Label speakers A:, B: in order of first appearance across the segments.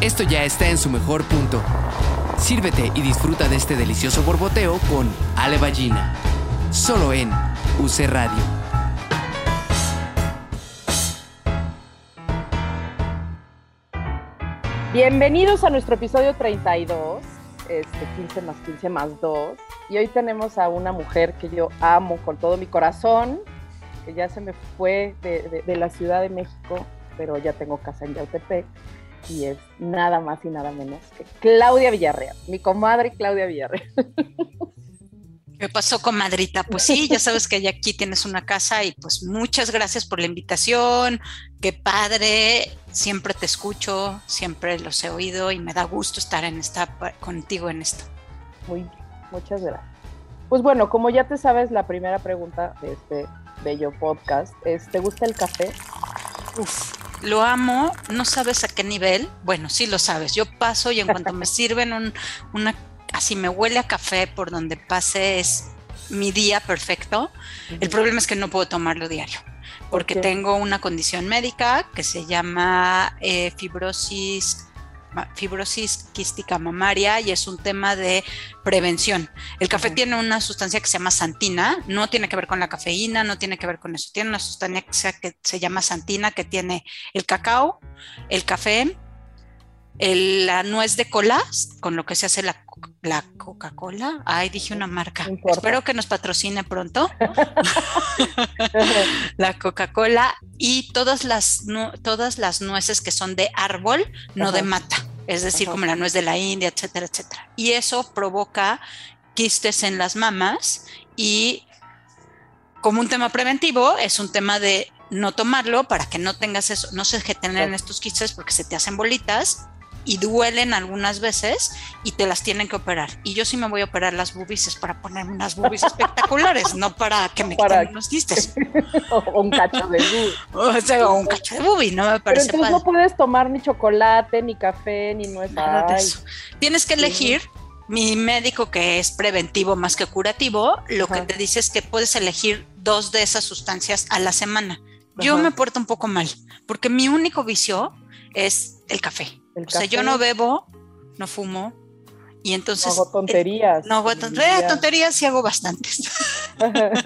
A: Esto ya está en su mejor punto. Sírvete y disfruta de este delicioso borboteo con Ale Ballina. Solo en UC Radio.
B: Bienvenidos a nuestro episodio 32, este 15 más 15 más 2. Y hoy tenemos a una mujer que yo amo con todo mi corazón, que ya se me fue de, de la Ciudad de México, pero ya tengo casa en Yautepec y es nada más y nada menos que Claudia Villarreal, mi comadre Claudia Villarreal.
C: ¿Qué pasó, comadrita? Pues sí, ya sabes que aquí tienes una casa y pues muchas gracias por la invitación. Qué padre, siempre te escucho, siempre los he oído y me da gusto estar en esta contigo en esto.
B: Muy bien, muchas gracias. Pues bueno, como ya te sabes, la primera pregunta de este bello podcast es, ¿te gusta el café?
C: Uf, lo amo, no sabes a qué nivel, bueno, sí lo sabes, yo paso y en cuanto me sirven un, una, así me huele a café por donde pase es mi día perfecto, el problema es que no puedo tomarlo diario, porque tengo una condición médica que se llama eh, fibrosis fibrosis quística mamaria y es un tema de prevención. El café tiene una sustancia que se llama santina, no tiene que ver con la cafeína, no tiene que ver con eso, tiene una sustancia que se llama santina que tiene el cacao, el café, la nuez de colas, con lo que se hace la, la Coca-Cola. Ay, dije una marca. Espero que nos patrocine pronto. la Coca-Cola y todas las, todas las nueces que son de árbol, no de mata. Es decir, como la nuez de la India, etcétera, etcétera. Y eso provoca quistes en las mamas y como un tema preventivo es un tema de no tomarlo para que no tengas eso, no se generen estos quistes porque se te hacen bolitas y duelen algunas veces y te las tienen que operar. Y yo sí me voy a operar las boobies es para ponerme unas boobies espectaculares, no para que me quiten unos quistes.
B: o un cacho de boobie.
C: O sea, o un cacho de boobie, no me parece
B: Pero entonces no puedes tomar ni chocolate, ni café, ni nuez.
C: Nada de eso. Tienes que elegir mi médico que es preventivo más que curativo, lo que te dice es que puedes elegir dos de esas sustancias a la semana. Yo me porto un poco mal, porque mi único vicio es el café o sea, yo no bebo, no fumo, y entonces... No
B: hago tonterías.
C: no hago tonterías, tonterías sí hago bastantes.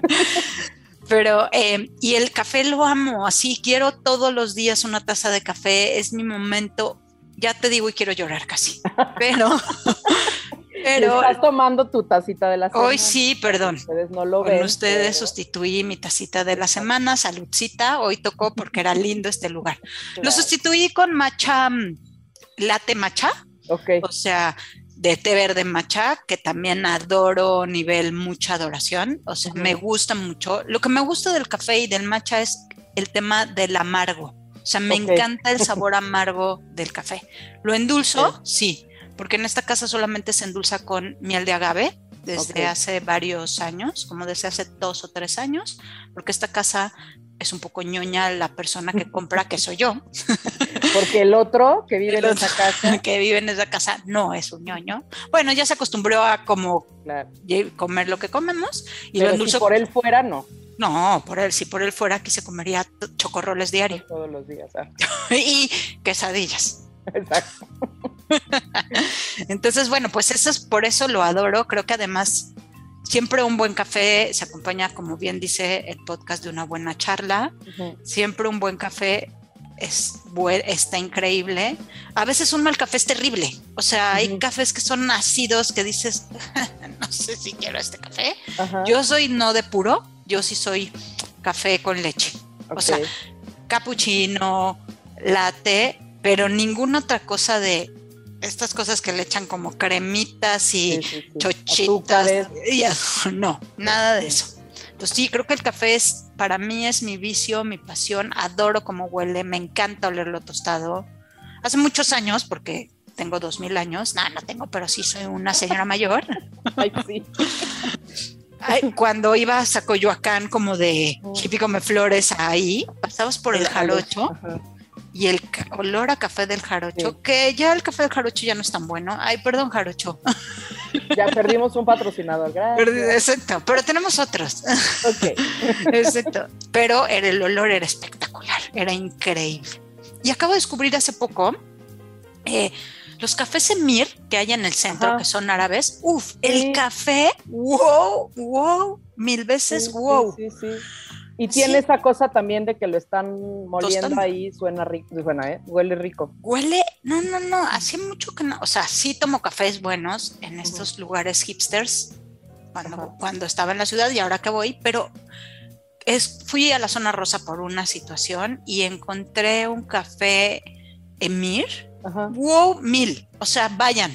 C: Pero, eh, y el café lo amo, así quiero todos los días una taza de café, es mi momento, ya te digo y quiero llorar casi, pero...
B: pero estás tomando tu tacita de la semana.
C: Hoy sí, perdón.
B: Ustedes no lo ven.
C: Con ustedes sustituí mi tacita de la semana, saludcita, hoy tocó porque era lindo este lugar. Lo sustituí con matcha mm, latte matcha. O sea, de té verde matcha, que también adoro nivel mucha adoración. O sea, me gusta mucho. Lo que me gusta del café y del matcha es el tema del amargo. O sea, me encanta el sabor amargo del café. ¿Lo endulzo? Sí, porque en esta casa solamente se endulza con miel de agave desde hace varios años, como desde hace dos o tres años, porque esta casa es un poco ñoña la persona que compra, que soy yo.
B: Porque el otro que vive en esa casa.
C: Que vive en esa casa no es un ñoño. Bueno, ya se acostumbró a como comer lo que comemos.
B: Y Pero si por él fuera, no.
C: No, por él, si por él fuera, aquí se comería chocorroles diario.
B: Todos los días. Ah.
C: y quesadillas.
B: Exacto.
C: Entonces, bueno, pues eso es por eso lo adoro. Creo que además Siempre un buen café se acompaña, como bien dice el podcast, de una buena charla. Siempre un buen café es, está increíble. A veces un mal café es terrible. O sea, hay cafés que son ácidos que dices, no sé si quiero este café. Yo soy no de puro, yo sí soy café con leche. O sea, cappuccino, latte, pero ninguna otra cosa de estas cosas que le echan como cremitas y chochitas. no, nada de eso. Entonces sí, creo que el café es, para mí es mi vicio, mi pasión, adoro cómo huele, me encanta olerlo tostado. Hace muchos años, porque tengo dos mil años, no, no tengo, pero sí soy una señora mayor.
B: Ay, sí.
C: cuando ibas a Coyoacán como de hippie come flores ahí, pasabas por el, jalocho y el olor a café del jarocho, que ya el café del jarocho ya no es tan bueno. Ay, perdón, jarocho.
B: Ya perdimos un patrocinador, gracias.
C: Exacto, pero tenemos otros. Ok. Exacto. Pero el olor era espectacular, era increíble. Y acabo de descubrir hace poco Eh, los cafés Emir que hay en el centro, que son árabes, uff, el café, wow, wow, mil veces wow. Sí, sí,
B: y tiene esa cosa también de que lo están moliendo ahí, suena rico, suena, ¿eh? huele rico.
C: Huele, no, no, no, hace mucho que no, o sea, sí tomo cafés buenos en estos lugares hipsters, cuando, cuando estaba en la ciudad y ahora que voy, pero es, fui a la zona rosa por una situación y encontré un café Emir, wow mil, o sea, vayan.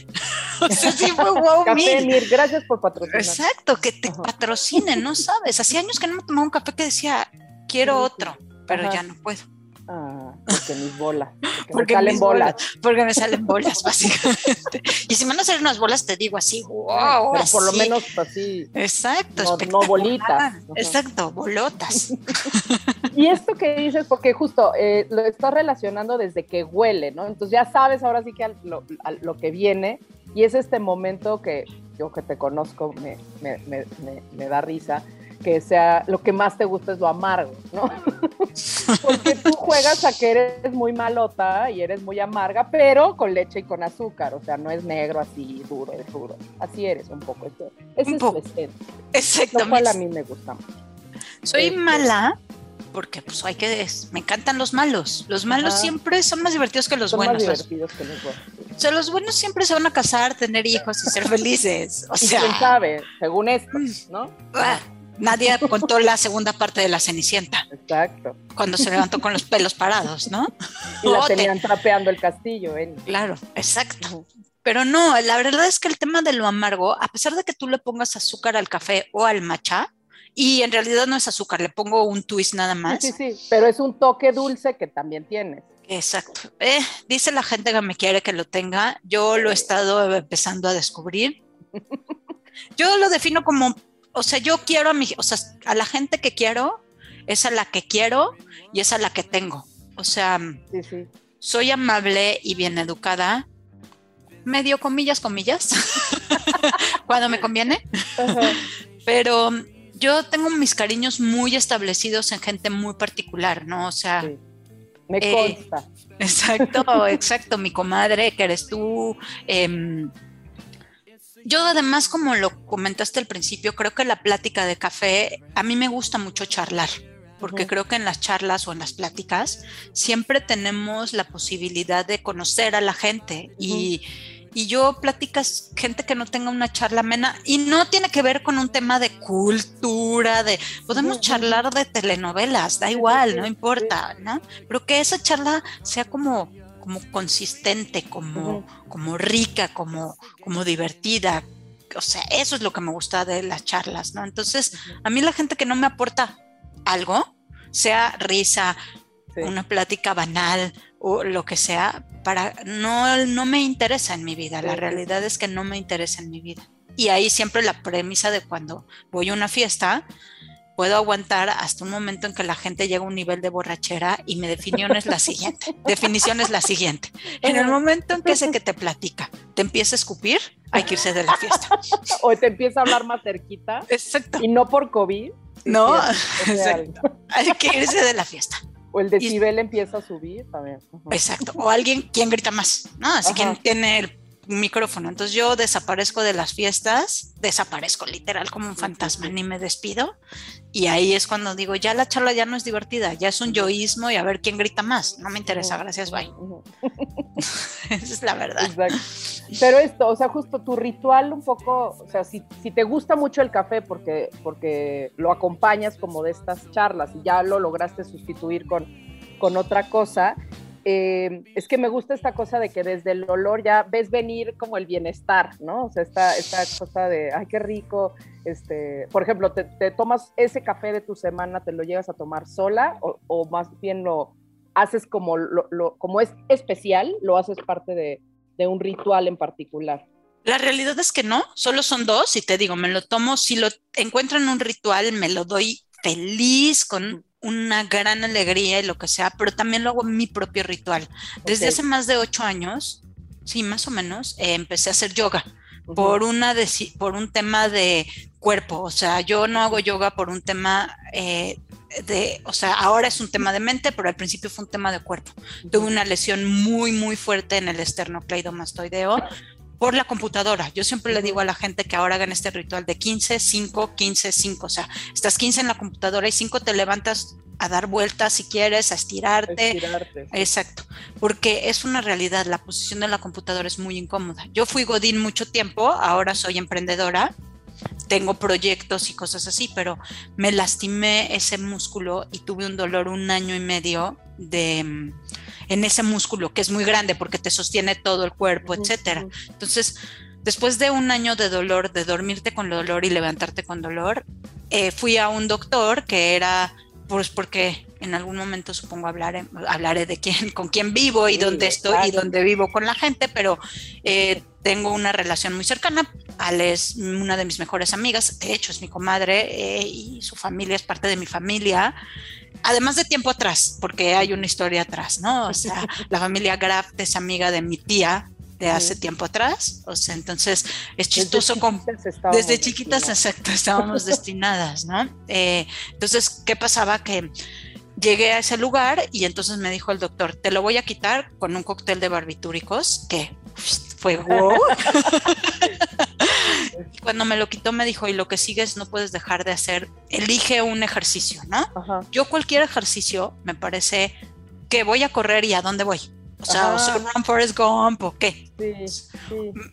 C: o sea, sí fue wow café
B: mil. Gracias por patrocinar.
C: Exacto, que te patrocinen, no sabes. Hacía años que no me tomaba un café que decía, quiero otro, pero ya no puedo.
B: Ah, porque mis bolas. Porque, me salen bolas.
C: Porque me salen bolas, básicamente. y si me van a hacer unas bolas, te digo así, wow.
B: Pero por lo menos así.
C: Exacto.
B: No, bolitas.
C: Exacto, bolotas.
B: y esto que dices, porque justo eh, lo estás relacionando desde que huele, ¿no? Entonces ya sabes ahora sí que a lo, lo que viene. Y es este momento que yo que te conozco me, me, me, me da risa que sea lo que más te gusta es lo amargo, ¿no? Porque tú juegas a que eres muy malota y eres muy amarga, pero con leche y con azúcar, o sea, no es negro así duro, es duro. Así eres un poco. Eso, ese es poco.
C: Exacto.
B: Lo cual a mí me gusta mucho.
C: Soy este, mala porque pues hay que me encantan los malos. Los malos siempre son más divertidos que los son buenos.
B: Más divertidos que los buenos.
C: O sea, los buenos siempre se van a casar, tener hijos y ser felices. O sea,
B: quién sabe, según esto, ¿no?
C: Nadie contó la segunda parte de la Cenicienta.
B: Exacto.
C: Cuando se levantó con los pelos parados, ¿no?
B: Y la tenían trapeando el castillo, ¿eh?
C: Claro, exacto. Pero no, la verdad es que el tema de lo amargo, a pesar de que tú le pongas azúcar al café o al matcha, y en realidad no es azúcar, le pongo un twist nada más.
B: Sí, sí, sí, pero es un toque dulce que también tienes.
C: Exacto. Eh, dice la gente que me quiere que lo tenga, yo lo he estado empezando a descubrir. Yo lo defino como o sea, yo quiero a mi, o sea, a la gente que quiero, es a la que quiero y es a la que tengo. O sea, soy amable y bien educada, medio comillas, comillas, cuando me conviene. Pero yo tengo mis cariños muy establecidos en gente muy particular, ¿no? O sea,
B: me eh, consta.
C: exacto, exacto. Mi comadre, que eres tú. Eh, yo además, como lo comentaste al principio, creo que la plática de café, a mí me gusta mucho charlar, porque creo que en las charlas o en las pláticas siempre tenemos la posibilidad de conocer a la gente y, yo platicas gente que no tenga una charla amena y no tiene que ver con un tema de cultura, de podemos charlar de telenovelas, da igual, no importa, ¿no? Pero que esa charla sea como como consistente, como, como rica, como, como divertida. O sea, eso es lo que me gusta de las charlas, ¿no? Entonces, a mí la gente que no me aporta algo, sea risa, una plática banal o lo que sea, para no, no me interesa en mi vida. La realidad es que no me interesa en mi vida. Y ahí siempre la premisa de cuando voy a una fiesta, puedo aguantar hasta un momento en que la gente llega a un nivel de borrachera y mi definición es la siguiente. definición es la siguiente. En el momento en que ese que te platica te empieza a escupir, hay que irse de la fiesta.
B: o te empieza a hablar más cerquita.
C: Exacto.
B: Y no por COVID.
C: No, hay que irse de la fiesta.
B: O el decibel empieza a subir también.
C: Exacto. O alguien, quien grita más? ¿No? Así quien tiene el micrófono. Entonces yo desaparezco de las fiestas, desaparezco literal como un fantasma, ni me despido. Y ahí es cuando digo, ya la charla ya no es divertida, ya es un yoísmo y a ver quién grita más. No me interesa, gracias, bye. Esa es la verdad.
B: Exacto. Pero esto, o sea, justo tu ritual un poco, o sea, si, si te gusta mucho el café porque, porque lo acompañas como de estas charlas y ya lo lograste sustituir con, con otra cosa, eh, es que me gusta esta cosa de que desde el olor ya ves venir como el bienestar, ¿no? O sea, esta, esta cosa de, ay, qué rico, este, por ejemplo, te, tomas ese café de tu semana, te lo llegas a tomar sola o, más bien lo haces como, lo, como es especial, lo haces parte de, de un ritual en particular.
C: La realidad es que no, solo son dos y te digo, me lo tomo, si lo encuentro en un ritual, me lo doy feliz con una gran alegría y lo que sea, pero también lo hago mi propio ritual. Desde hace más de ocho años, sí, más o menos, eh, empecé a hacer yoga por, una por un tema de cuerpo. O sea, yo no hago yoga por un tema eh, de, o sea, ahora es un tema de mente, pero al principio fue un tema de cuerpo. Tuve una lesión muy, muy fuerte en el esternocleidomastoideo por la computadora. Yo siempre le digo a la gente que ahora hagan este ritual de 15, 5, 15, 5. O sea, estás 15 en la computadora y 5 te levantas a dar vueltas si quieres, a estirarte. estirarte. Exacto, porque es una realidad, la posición de la computadora es muy incómoda. Yo fui Godín mucho tiempo, ahora soy emprendedora, tengo proyectos y cosas así, pero me lastimé ese músculo y tuve un dolor un año y medio de en ese músculo que es muy grande porque te sostiene todo el cuerpo, etcétera. Entonces, después de un año de dolor, de dormirte con dolor y levantarte con dolor, eh, fui a un doctor que era, pues porque en algún momento supongo hablaré, hablaré de quién, con quién vivo y dónde estoy y dónde vivo con la gente, pero eh, tengo una relación muy cercana. Ale es una de mis mejores amigas, de hecho es mi comadre eh, y su familia es parte de mi familia además de tiempo atrás, porque hay una historia atrás, ¿no? O sea, la familia Graff es amiga de mi tía de hace tiempo atrás, o sea, entonces es chistoso como desde chiquitas, exacto, estábamos destinadas, ¿no? Eh, entonces, ¿qué pasaba? Que llegué a ese lugar y entonces me dijo el doctor, te lo voy a quitar con un cóctel de barbitúricos, que fue wow. Cuando me lo quitó me dijo, y lo que sigues no puedes dejar de hacer, elige un ejercicio, ¿no? Yo cualquier ejercicio me parece que voy a correr y a dónde voy. O sea, o soy Run Forest Gump o qué.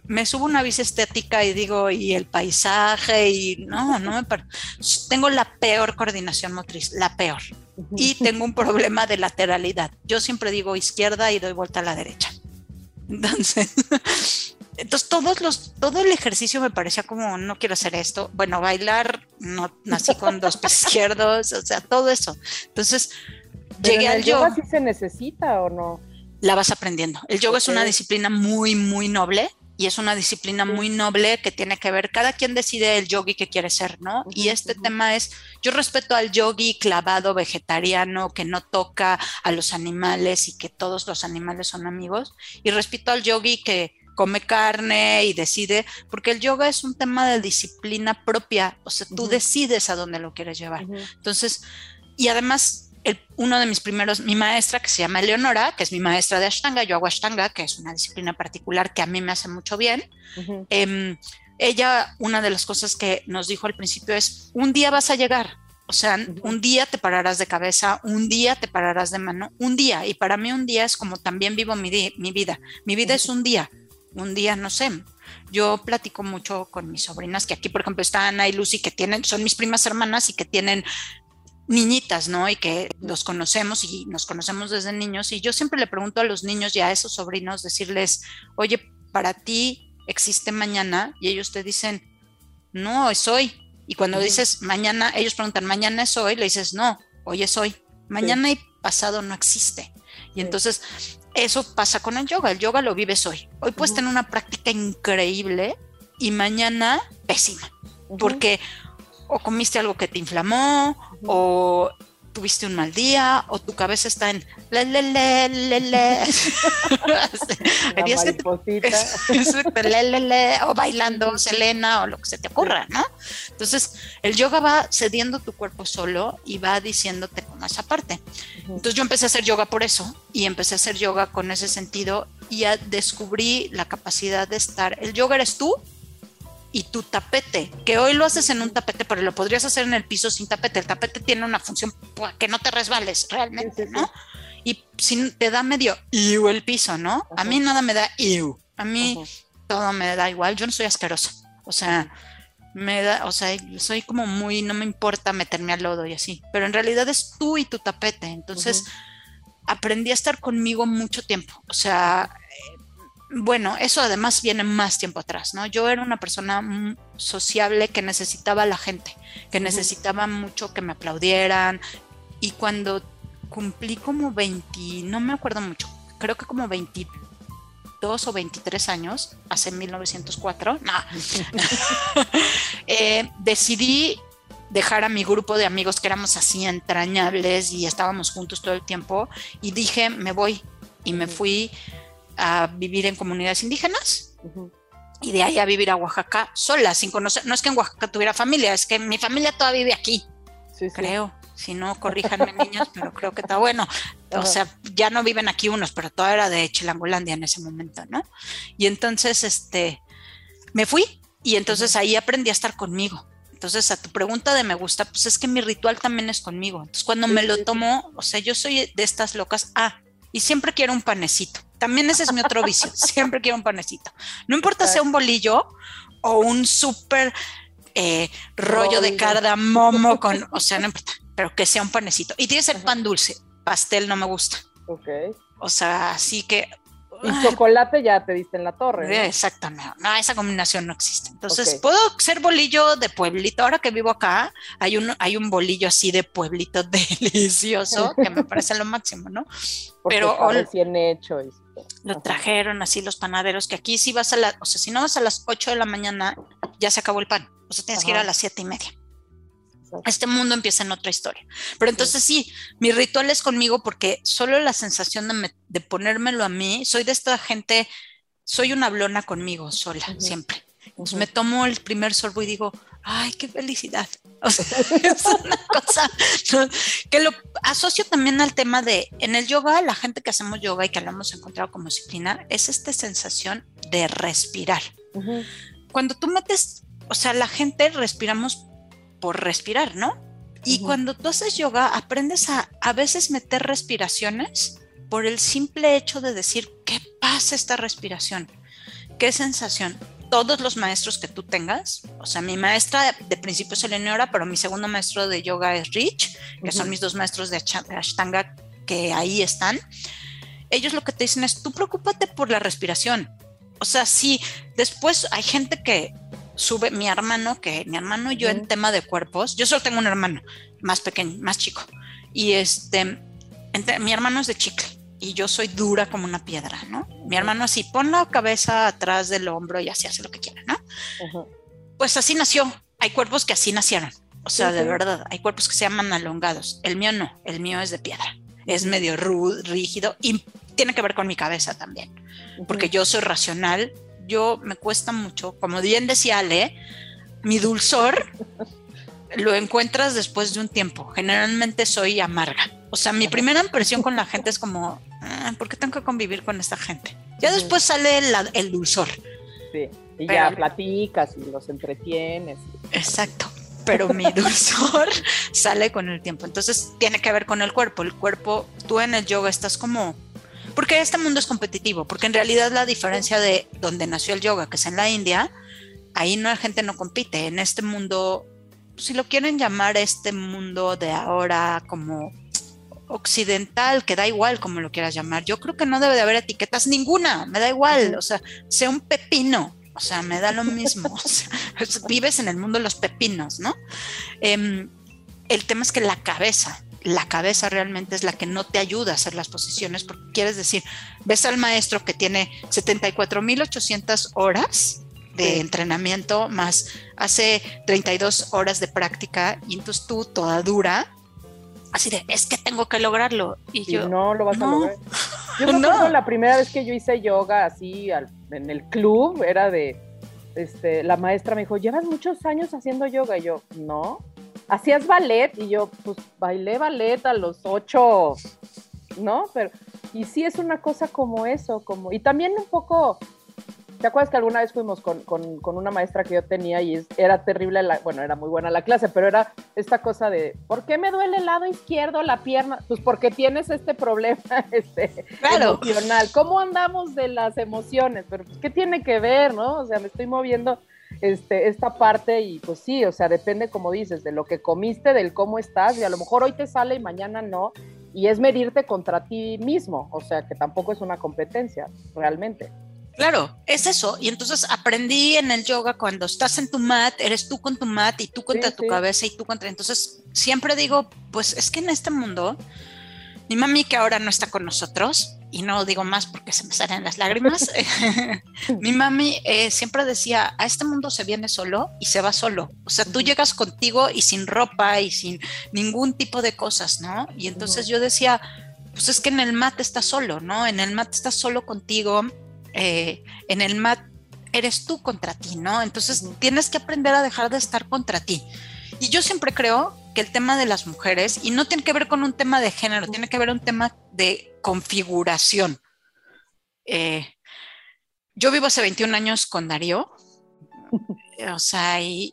C: Me subo una bici estética y digo, y el paisaje, y no, no me. Tengo la peor coordinación motriz, la peor. Y tengo un problema de lateralidad. Yo siempre digo izquierda y doy vuelta a la derecha. Entonces, entonces todos los, todo el ejercicio me parecía como, no quiero hacer esto. Bueno, bailar, no nací con dos pies izquierdos, o sea, todo eso. Entonces, llegué al yoga.
B: sí se necesita o no?
C: La vas aprendiendo. El yoga es una disciplina muy, muy noble y es una disciplina muy noble que tiene que ver, cada quien decide el yogi que quiere ser, ¿no? y este tema es, yo respeto al yogi clavado vegetariano que no toca a los animales y que todos los animales son amigos, y respeto al yogi que come carne y decide, porque el yoga es un tema de disciplina propia, o sea, tú decides a dónde lo quieres llevar. Entonces, y además uno de mis primeros, mi maestra que se llama Eleonora, que es mi maestra de Ashtanga, yo hago Ashtanga, que es una disciplina particular que a mí me hace mucho bien. Em, ella, una de las cosas que nos dijo al principio es, un día vas a llegar, o sea, un día te pararás de cabeza, un día te pararás de mano, un día. Y para mí un día es como también vivo mi, mi vida. Mi vida es un día, un día, no sé. Yo platico mucho con mis sobrinas, que aquí, por ejemplo, está Ana y Lucy, que tienen, son mis primas hermanas y que tienen niñitas, ¿no? Y que los conocemos y nos conocemos desde niños. Y yo siempre le pregunto a los niños y a esos sobrinos, decirles, oye, para ti existe mañana y ellos te dicen, no, es hoy. Y cuando dices mañana, ellos preguntan, mañana es hoy, le dices, no, hoy es hoy. Mañana y pasado no existe. Y entonces eso pasa con el yoga, el yoga lo vives hoy. Hoy puedes tener una práctica increíble y mañana pésima, porque o comiste algo que te inflamó, o tuviste un mal día, o tu cabeza está en le, le, le, le, le. o bailando Selena, o lo que se te ocurra, ¿no? Entonces, el yoga va cediendo tu cuerpo solo y va diciéndote como esa parte. Entonces, yo empecé a hacer yoga por eso, y empecé a hacer yoga con ese sentido, y descubrí la capacidad de estar. El yoga eres tú, y tu tapete, que hoy lo haces en un tapete, pero lo podrías hacer en el piso sin tapete. El tapete tiene una función que no te resbales realmente, ¿no? Y si te da medio iu el piso, ¿no? A mí nada me da iu. A mí todo me da igual. Yo no soy asquerosa. O sea, me da, o sea, soy como muy, no me importa meterme al lodo y así. Pero en realidad es tú y tu tapete. Entonces, aprendí a estar conmigo mucho tiempo. O sea, bueno, eso además viene más tiempo atrás, ¿no? Yo era una persona sociable que necesitaba a la gente, que necesitaba mucho que me aplaudieran. Y cuando cumplí como 20, no me acuerdo mucho, creo que como 22 o 23 años, hace 1904, no, eh, decidí dejar a mi grupo de amigos que éramos así entrañables y estábamos juntos todo el tiempo y dije, me voy y me fui a vivir en comunidades indígenas y de ahí a vivir a Oaxaca sola, sin conocer. No es que en Oaxaca tuviera familia, es que mi familia todavía vive aquí, creo. Si no, corríjanme niños, pero creo que está bueno. O sea, ya no viven aquí unos, pero todo era de Chilangolandia en ese momento, ¿no? Y entonces, este, me fui y entonces ahí aprendí a estar conmigo. Entonces, a tu pregunta de me gusta, pues es que mi ritual también es conmigo. Entonces, cuando me lo tomo, o sea, yo soy de estas locas, ah, y siempre quiero un panecito. También ese es mi otro vicio, siempre quiero un panecito. No importa sea un bolillo o un súper eh, rollo de cardamomo con, o sea, no importa, pero que sea un panecito. Y tiene que ser pan dulce, pastel no me gusta.
B: Ok.
C: O sea, así que
B: y chocolate ya te diste en la torre.
C: Exactamente. No, esa combinación no existe. Entonces, puedo ser bolillo de pueblito. Ahora que vivo acá, hay un, hay un bolillo así de pueblito delicioso que me parece lo máximo, ¿no?
B: Pero recién hecho.
C: Lo trajeron así los panaderos, que aquí si vas a la, o sea, si no vas a las 8 de la mañana, ya se acabó el pan. O sea, tienes que ir a las siete y media. Este mundo empieza en otra historia. Pero entonces sí, mi ritual es conmigo porque solo la sensación de, ponérmelo a mí, soy de esta gente, soy una blona conmigo sola, siempre. Entonces me tomo el primer sorbo y digo, ay, qué felicidad. O sea, es una cosa que lo asocio también al tema de, en el yoga, la gente que hacemos yoga y que lo hemos encontrado como disciplina, es esta sensación de respirar. Cuando tú metes, o sea, la gente respiramos por respirar, ¿no? Y cuando tú haces yoga, aprendes a a veces meter respiraciones por el simple hecho de decir, ¿qué pasa esta respiración? ¿Qué sensación? Todos los maestros que tú tengas, o sea, mi maestra de principio es Eleonora, pero mi segundo maestro de yoga es Rich, que son mis dos maestros de Ashtanga que ahí están. Ellos lo que te dicen es, tú preocúpate por la respiración. O sea, si después hay gente que sube mi hermano, que mi hermano y yo en tema de cuerpos, yo solo tengo un hermano más pequeño, más chico, y este, mi hermano es de chicle y yo soy dura como una piedra, ¿no? Mi hermano así, pon la cabeza atrás del hombro y así hace lo que quiera, ¿no? Pues así nació, hay cuerpos que así nacieron, o sea, de verdad, hay cuerpos que se llaman alongados, el mío no, el mío es de piedra, es medio rígido y tiene que ver con mi cabeza también, porque yo soy racional yo me cuesta mucho, como bien decía Ale, mi dulzor lo encuentras después de un tiempo. Generalmente soy amarga. O sea, mi primera impresión con la gente es como, ah, ¿por qué tengo que convivir con esta gente? Ya después sale el dulzor.
B: Sí, y ya platicas y los entretienes.
C: Exacto, pero mi dulzor sale con el tiempo. Entonces tiene que ver con el cuerpo. El cuerpo, tú en el yoga estás como porque este mundo es competitivo, porque en realidad la diferencia de donde nació el yoga, que es en la India, ahí no la gente no compite. En este mundo, si lo quieren llamar este mundo de ahora como occidental, que da igual como lo quieras llamar, yo creo que no debe de haber etiquetas ninguna, me da igual, o sea, sea un pepino, o sea, me da lo mismo, o sea, vives en el mundo de los pepinos, ¿no? Em, el tema es que la cabeza, la cabeza realmente es la que no te ayuda a hacer las posiciones, porque quieres decir, ves al maestro que tiene 74.800 horas de entrenamiento, más hace 32 horas de práctica, y entonces tú, toda dura, así de, es que tengo que lograrlo. Y, yo,
B: no lo vas a lograr. Yo no. la primera vez que yo hice yoga así en el club, era de, este, la maestra me dijo, llevas muchos años haciendo yoga, y yo, no, hacías ballet y yo pues bailé ballet a los ocho, ¿no? Pero, y sí es una cosa como eso, como, y también un poco, ¿te acuerdas que alguna vez fuimos con, una maestra que yo tenía y era terrible, la, bueno, era muy buena la clase, pero era esta cosa de, ¿por qué me duele el lado izquierdo, la pierna? Pues porque tienes este problema este, emocional. ¿Cómo andamos de las emociones? Pero pues, ¿qué tiene que ver, no? O sea, me estoy moviendo este, esta parte y pues sí, o sea, depende, como dices, de lo que comiste, del cómo estás y a lo mejor hoy te sale y mañana no, y es medirte contra ti mismo, o sea, que tampoco es una competencia, realmente.
C: Claro, es eso. Y entonces aprendí en el yoga cuando estás en tu mat, eres tú con tu mat y tú contra tu cabeza y tú contra. Entonces siempre digo, pues es que en este mundo, mi mami que ahora no está con nosotros, y no digo más porque se me salen las lágrimas, mi mami eh, siempre decía, a este mundo se viene solo y se va solo. O sea, tú llegas contigo y sin ropa y sin ningún tipo de cosas, ¿no? Y entonces yo decía, pues es que en el mat estás solo, ¿no? En el mat estás solo contigo, eh, en el mat eres tú contra ti, ¿no? Entonces tienes que aprender a dejar de estar contra ti. Y yo siempre creo que el tema de las mujeres, y no tiene que ver con un tema de género, tiene que ver un tema de configuración. Eh, yo vivo hace 21 años con Darío, o sea, y,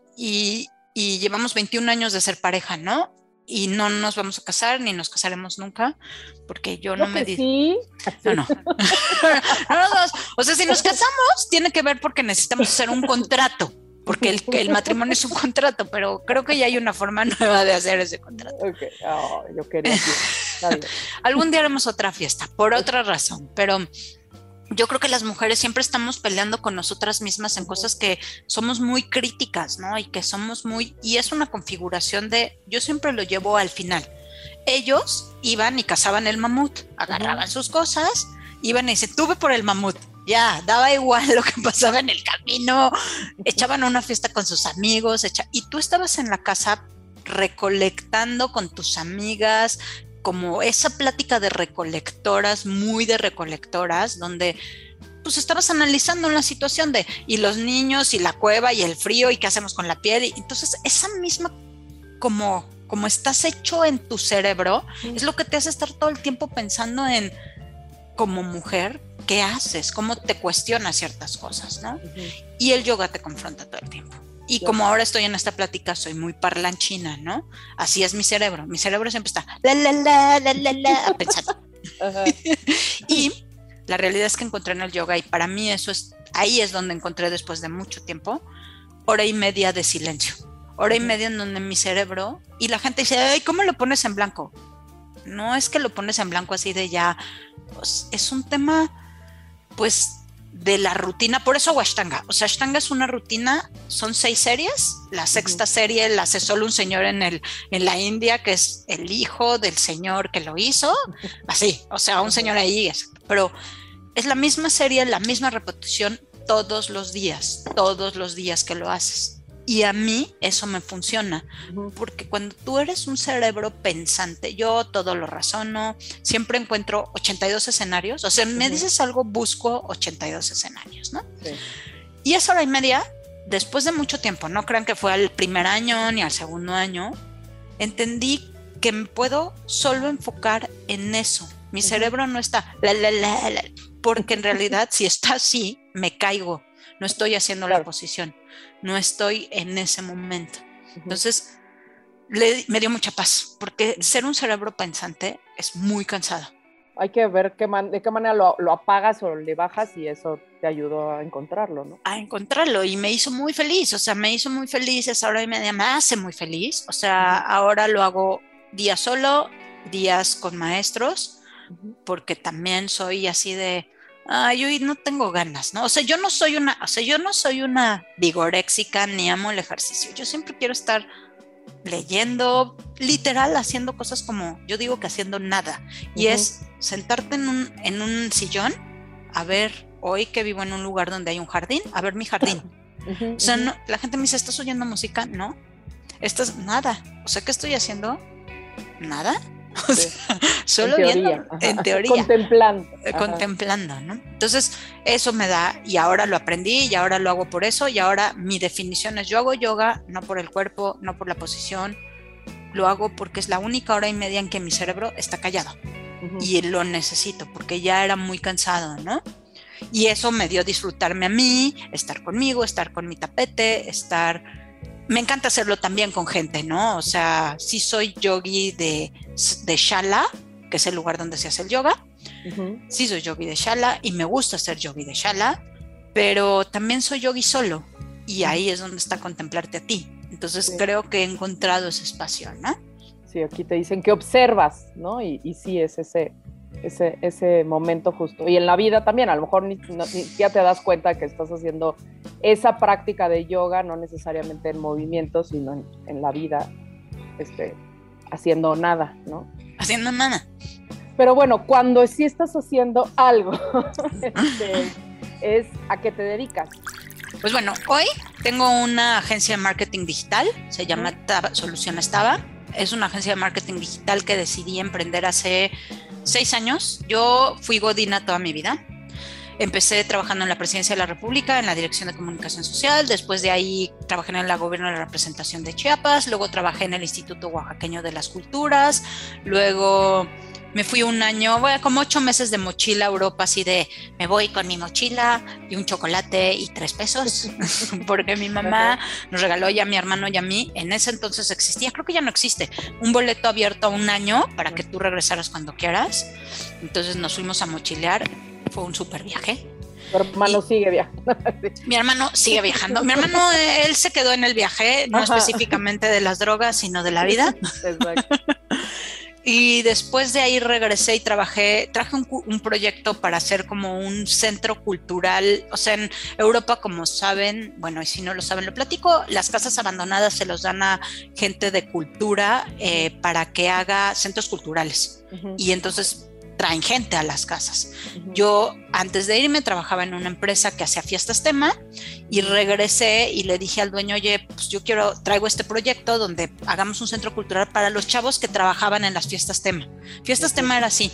C: llevamos 21 años de ser pareja, ¿no? Y no nos vamos a casar ni nos casaremos nunca, porque yo no me...
B: Sí.
C: No, no. O sea, si nos casamos, tiene que ver porque necesitamos hacer un contrato porque el, matrimonio es un contrato, pero creo que ya hay una forma nueva de hacer ese contrato.
B: Okay. yo quería.
C: Algún día haremos otra fiesta, por otra razón, pero yo creo que las mujeres siempre estamos peleando con nosotras mismas en cosas que somos muy críticas, ¿no? Y que somos muy, y es una configuración de, yo siempre lo llevo al final. Ellos iban y cazaban el mamut, agarraban sus cosas, iban y dicen, tuve por el mamut, ya, daba igual lo que pasaba en el camino, echaban una fiesta con sus amigos, y tú estabas en la casa recolectando con tus amigas, como esa plática de recolectoras, muy de recolectoras, donde pues estabas analizando una situación de, y los niños, y la cueva, y el frío, y qué hacemos con la piel, y entonces esa misma como como estás hecho en tu cerebro, es lo que te hace estar todo el tiempo pensando en, como mujer, ¿qué haces? ¿Cómo te cuestionas ciertas cosas? ¿no? Y el yoga te confronta todo el tiempo. Y como ahora estoy en esta plática, soy muy parlanchina, ¿no? Así es mi cerebro. Mi cerebro siempre está la la la la la la pensando. y la realidad es que encontré en el yoga y para mí eso es ahí es donde encontré después de mucho tiempo hora y media de silencio. Hora y media en donde mi cerebro y la gente dice, "Ay, ¿cómo lo pones en blanco?" No es que lo pones en blanco así de ya pues, es un tema, pues, de la rutina, por eso hago Ashtanga. O sea, Ashtanga es una rutina, son seis series. La sexta serie la hace solo un señor en, el, en la India, que es el hijo del señor que lo hizo. Así, o sea, un señor ahí. Pero es la misma serie, la misma repetición todos los días, todos los días que lo haces. Y a mí eso me funciona, porque cuando tú eres un cerebro pensante, yo todo lo razono, siempre encuentro 82 escenarios, o sea, me dices algo, busco 82 escenarios, ¿no? Y esa hora y media, después de mucho tiempo, no crean que fue al primer año ni al segundo año, entendí que me puedo solo enfocar en eso. Mi cerebro no está, porque en realidad si está así, me caigo, no estoy haciendo la posición no estoy en ese momento. Entonces, me dio mucha paz, porque ser un cerebro pensante es muy cansado.
B: Hay que ver qué de qué manera lo, apagas o le bajas y eso te ayudó a encontrarlo, ¿no?
C: A encontrarlo y me hizo muy feliz, o sea, me hizo muy feliz, esa hora y media me hace muy feliz, o sea, ahora lo hago días solo, días con maestros, porque también soy así de, ay, hoy no tengo ganas, ¿no? O sea, yo no soy una, o sea, yo no soy una vigoréxica ni amo el ejercicio. Yo siempre quiero estar leyendo, literal, haciendo cosas como, yo digo que haciendo nada. Y es sentarte en un, en un sillón, a ver, hoy que vivo en un lugar donde hay un jardín, a ver mi jardín. o sea, la gente me dice, ¿estás oyendo música? No. Estás nada. O sea, ¿qué estoy haciendo? Nada. solo viendo, en teoría.
B: Contemplando.
C: Eh, contemplando, ¿no? Entonces, eso me da, y ahora lo aprendí, y ahora lo hago por eso, y ahora mi definición es, yo hago yoga, no por el cuerpo, no por la posición, lo hago porque es la única hora y media en que mi cerebro está callado. Y lo necesito, porque ya era muy cansado, ¿no? Y eso me dio disfrutarme a mí, estar conmigo, estar con mi tapete, estar me encanta hacerlo también con gente, ¿no? O sea, sí soy yogi de, de Shala, que es el lugar donde se hace el yoga. Sí soy yogi de Shala y me gusta ser yogi de Shala, pero también soy yogi solo y ahí es donde está contemplarte a ti. Entonces creo que he encontrado ese espacio, ¿no?
B: Sí, aquí te dicen que observas, ¿no? Y, y sí es ese, ese, ese momento justo. Y en la vida también, a lo mejor ni, ya te das cuenta que estás haciendo esa práctica de yoga, no necesariamente en movimiento, sino en, la vida, este, haciendo nada, ¿no?
C: Haciendo nada.
B: Pero bueno, cuando sí estás haciendo algo, este, es a qué te dedicas.
C: Pues bueno, hoy tengo una agencia de marketing digital, se llama Soluciones Taba. Es una agencia de marketing digital que decidí emprender hace seis años. Yo fui Godina toda mi vida. empecé trabajando en la Presidencia de la República, en la Dirección de Comunicación Social, después de ahí trabajé en el Gobierno de la Representación de Chiapas, luego trabajé en el Instituto Oaxaqueño de las Culturas, luego me fui un año, bueno, como ocho meses de mochila a Europa, así de me voy con mi mochila y un chocolate y tres pesos, porque mi mamá nos regaló ya a mi hermano y a mí, en ese entonces existía, creo que ya no existe, un boleto abierto a un año para que tú regresaras cuando quieras. Entonces nos fuimos a mochilear, fue un súper viaje.
B: Mi hermano sigue viajando.
C: Mi hermano sigue viajando. Mi hermano, él se quedó en el viaje, no específicamente de las drogas, sino de la vida. Exacto. Y después de ahí regresé y trabajé, traje un, proyecto para hacer como un centro cultural, o sea, en Europa, como saben, bueno, y si no lo saben, lo platico, las casas abandonadas se los dan a gente de cultura eh, para que haga centros culturales. Y entonces traen gente a las casas. Yo antes de irme trabajaba en una empresa que hacía fiestas tema y regresé y le dije al dueño, oye, pues yo quiero, traigo este proyecto donde hagamos un centro cultural para los chavos que trabajaban en las fiestas tema. Fiestas tema era así.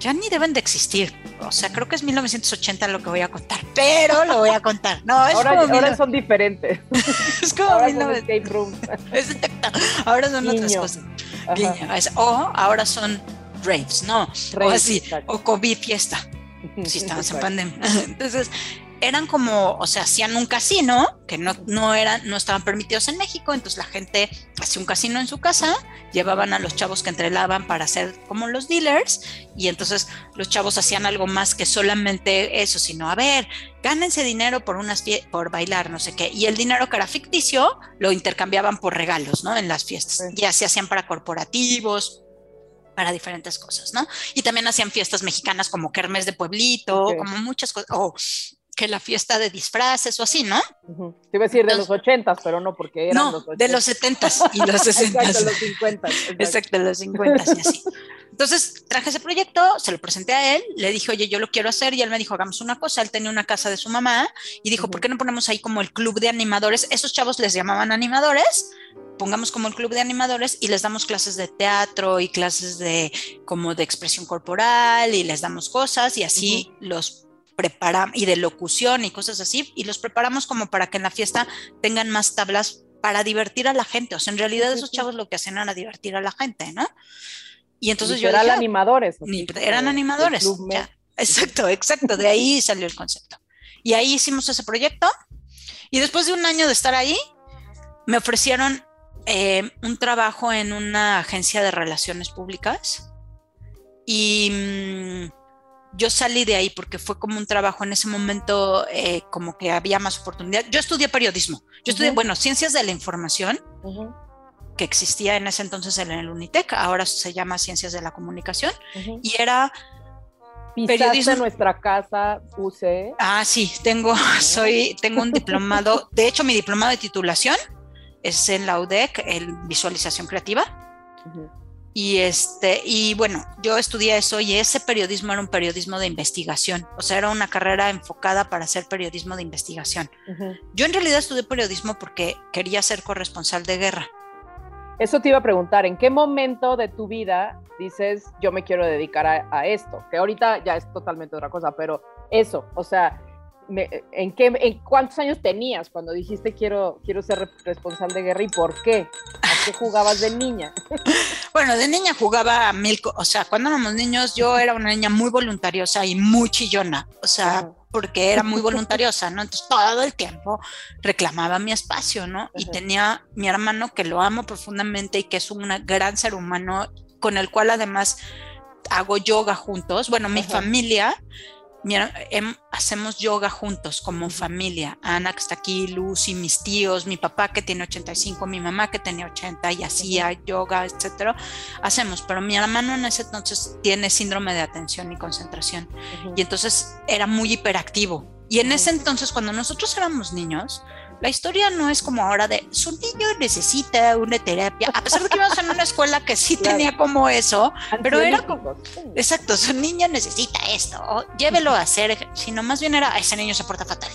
C: Ya ni deben de existir. O sea, creo que es 1980 lo que voy a contar, pero lo voy a contar. No, es
B: ahora, ahora son diferentes.
C: es como ahora son ahora son otras cosas. o ahora son raves, ¿no? o así, o COVID fiesta, si estabas en pandemia. Entonces, eran como, o sea, hacían un casino que no, no, eran, no estaban permitidos en México, entonces la gente hacía un casino en su casa, llevaban a los chavos que entrelaban para hacer como los dealers, y entonces los chavos hacían algo más que solamente eso, sino, a ver, gánense dinero por unas por bailar, no sé qué, y el dinero que era ficticio lo intercambiaban por regalos, ¿no? En las fiestas, ya se hacían para corporativos, para diferentes cosas, ¿no? Y también hacían fiestas mexicanas como Kermes de Pueblito, como muchas cosas, o que la fiesta de disfraces o así, ¿no?
B: Te iba a decir de los ochentas, pero no, porque eran
C: no,
B: los ochentas.
C: de los setentas y los sesentas.
B: exacto, los cincuentas.
C: Exacto, los cincuentas y así. Entonces traje ese proyecto, se lo presenté a él, le dije, oye, yo lo quiero hacer, y él me dijo, hagamos una cosa, él tenía una casa de su mamá, y dijo, ¿por qué no ponemos ahí como el club de animadores? Esos chavos les llamaban animadores, pongamos como el club de animadores y les damos clases de teatro y clases de como de expresión corporal y les damos cosas y así los preparamos y de locución y cosas así y los preparamos como para que en la fiesta tengan más tablas para divertir a la gente. O sea, en realidad esos chavos lo que hacen era divertir a la gente, ¿no? Y entonces yo
B: eran ah, animadores.
C: eran animadores. Exacto, exacto. De ahí salió el concepto. Y ahí hicimos ese proyecto. Y después de un año de estar ahí, me ofrecieron eh, un trabajo en una agencia de relaciones públicas y mm, yo salí de ahí porque fue como un trabajo en ese momento eh, como que había más oportunidad. Yo estudié periodismo, yo estudié, bueno, ciencias de la información, que existía en ese entonces en el Unitec, ahora se llama ciencias de la comunicación, y era...
B: Periodismo. nuestra casa UC.
C: Ah, sí, tengo, soy, tengo un diplomado, de hecho mi diplomado de titulación es en la UDEC, en visualización creativa. Y este, y bueno, yo estudié eso y ese periodismo era un periodismo de investigación, o sea, era una carrera enfocada para hacer periodismo de investigación. Yo en realidad estudié periodismo porque quería ser corresponsal de guerra.
B: Eso te iba a preguntar, ¿en qué momento de tu vida dices yo me quiero dedicar a, esto? Que ahorita ya es totalmente otra cosa, pero eso, o sea, ¿en, qué, ¿en cuántos años tenías cuando dijiste quiero, quiero ser responsable de guerra y por qué? ¿A qué jugabas de niña?
C: bueno, de niña jugaba a mil, o sea, cuando éramos niños yo era una niña muy voluntariosa y muy chillona, o sea, porque era muy voluntariosa, ¿no? Entonces todo el tiempo reclamaba mi espacio, ¿no? Y tenía mi hermano que lo amo profundamente y que es un gran ser humano con el cual además hago yoga juntos. Bueno, mi familia Em, hacemos yoga juntos como familia. Ana que está aquí, Lucy, mis tíos, mi papá que tiene 85, mi mamá que tenía 80 y hacía yoga, etcétera. Hacemos, pero mi hermano en ese entonces tiene síndrome de atención y concentración y entonces era muy hiperactivo. Y en ese entonces, cuando nosotros éramos niños, la historia no es como ahora de su niño necesita una terapia, a pesar de que íbamos en una escuela que sí tenía como eso, pero era como, exacto, su niño necesita esto, o llévelo a hacer, sino más bien era, ese niño se porta fatal.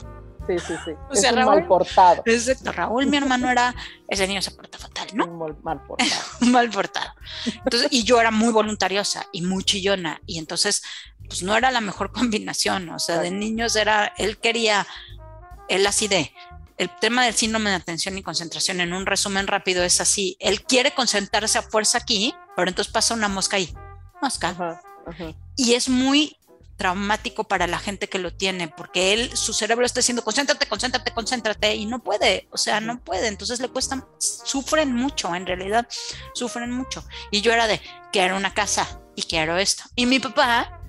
B: Sí, sí, sí. O sea, Raúl, mal portado.
C: Exacto, Raúl, mi hermano, era, ese niño se porta fatal, ¿no?
B: Un mal portado.
C: mal portado. Entonces, y yo era muy voluntariosa y muy chillona, y entonces pues no era la mejor combinación, o sea, de niños era, él quería, él así de, el tema del síndrome de atención y concentración, en un resumen rápido, es así, él quiere concentrarse a fuerza aquí, pero entonces pasa una mosca ahí, mosca. Y es muy traumático para la gente que lo tiene, porque él, su cerebro está diciendo, concéntrate, concéntrate, concéntrate, y no puede, o sea, no puede, entonces le cuesta, sufren mucho, en realidad, sufren mucho. Y yo era de, quiero una casa y quiero esto. Y mi papá,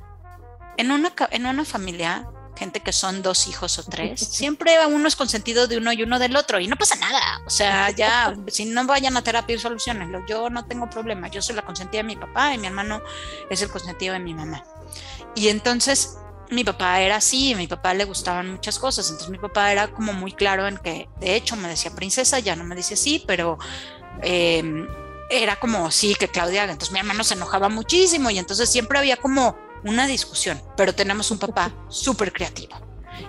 C: en una, en una familia, gente que son dos hijos o tres, siempre uno es consentido de uno y uno del otro, y no pasa nada, o sea, ya, si no vayan a terapia, solucionenlo, yo no tengo problema, yo soy la consentida de mi papá y mi hermano es el consentido de mi mamá. Y entonces mi papá era así, a mi papá le gustaban muchas cosas, entonces mi papá era como muy claro en que, de hecho, me decía princesa, ya no me dice así, pero em, era como sí, que Claudia, entonces mi hermano se enojaba muchísimo y entonces siempre había como una discusión, pero tenemos un papá súper creativo.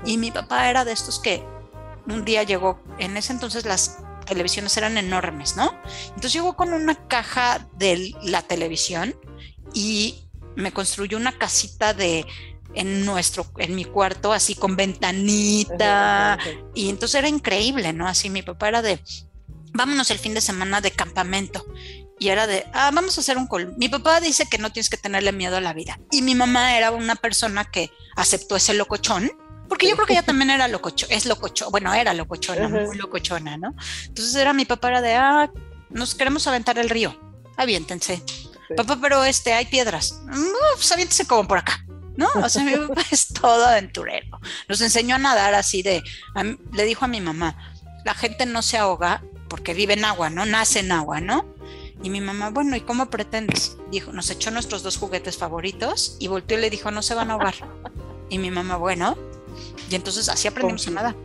C: Y mi papá era de estos que un día llegó, en ese entonces las televisiones eran enormes, ¿no? Entonces llegó con una caja de la televisión y me construyó una casita de en nuestro, en mi cuarto, así con ventanita. Y entonces era increíble, ¿no? Así mi papá era de, vámonos el fin de semana de campamento. Y era de, ah, vamos a hacer un col. Mi papá dice que no tienes que tenerle miedo a la vida. Y mi mamá era una persona que aceptó ese locochón, porque yo creo que ella también era locochón, es locochón, bueno, era locochona, muy locochona, ¿no? Entonces era mi papá era de, ah, nos queremos aventar el río, aviéntense. Papá, pero este, hay piedras. No, pues aviéntese como por acá. ¿no? O sea, mi papá es todo aventurero. Nos enseñó a nadar así de, le dijo a mi mamá, la gente no se ahoga porque vive en agua, ¿no? Nace en agua, ¿no? Y mi mamá, bueno, ¿y cómo pretendes? Dijo, nos echó nuestros dos juguetes favoritos y volteó y le dijo, no se van a ahogar. Y mi mamá, bueno, y entonces así aprendimos a nadar.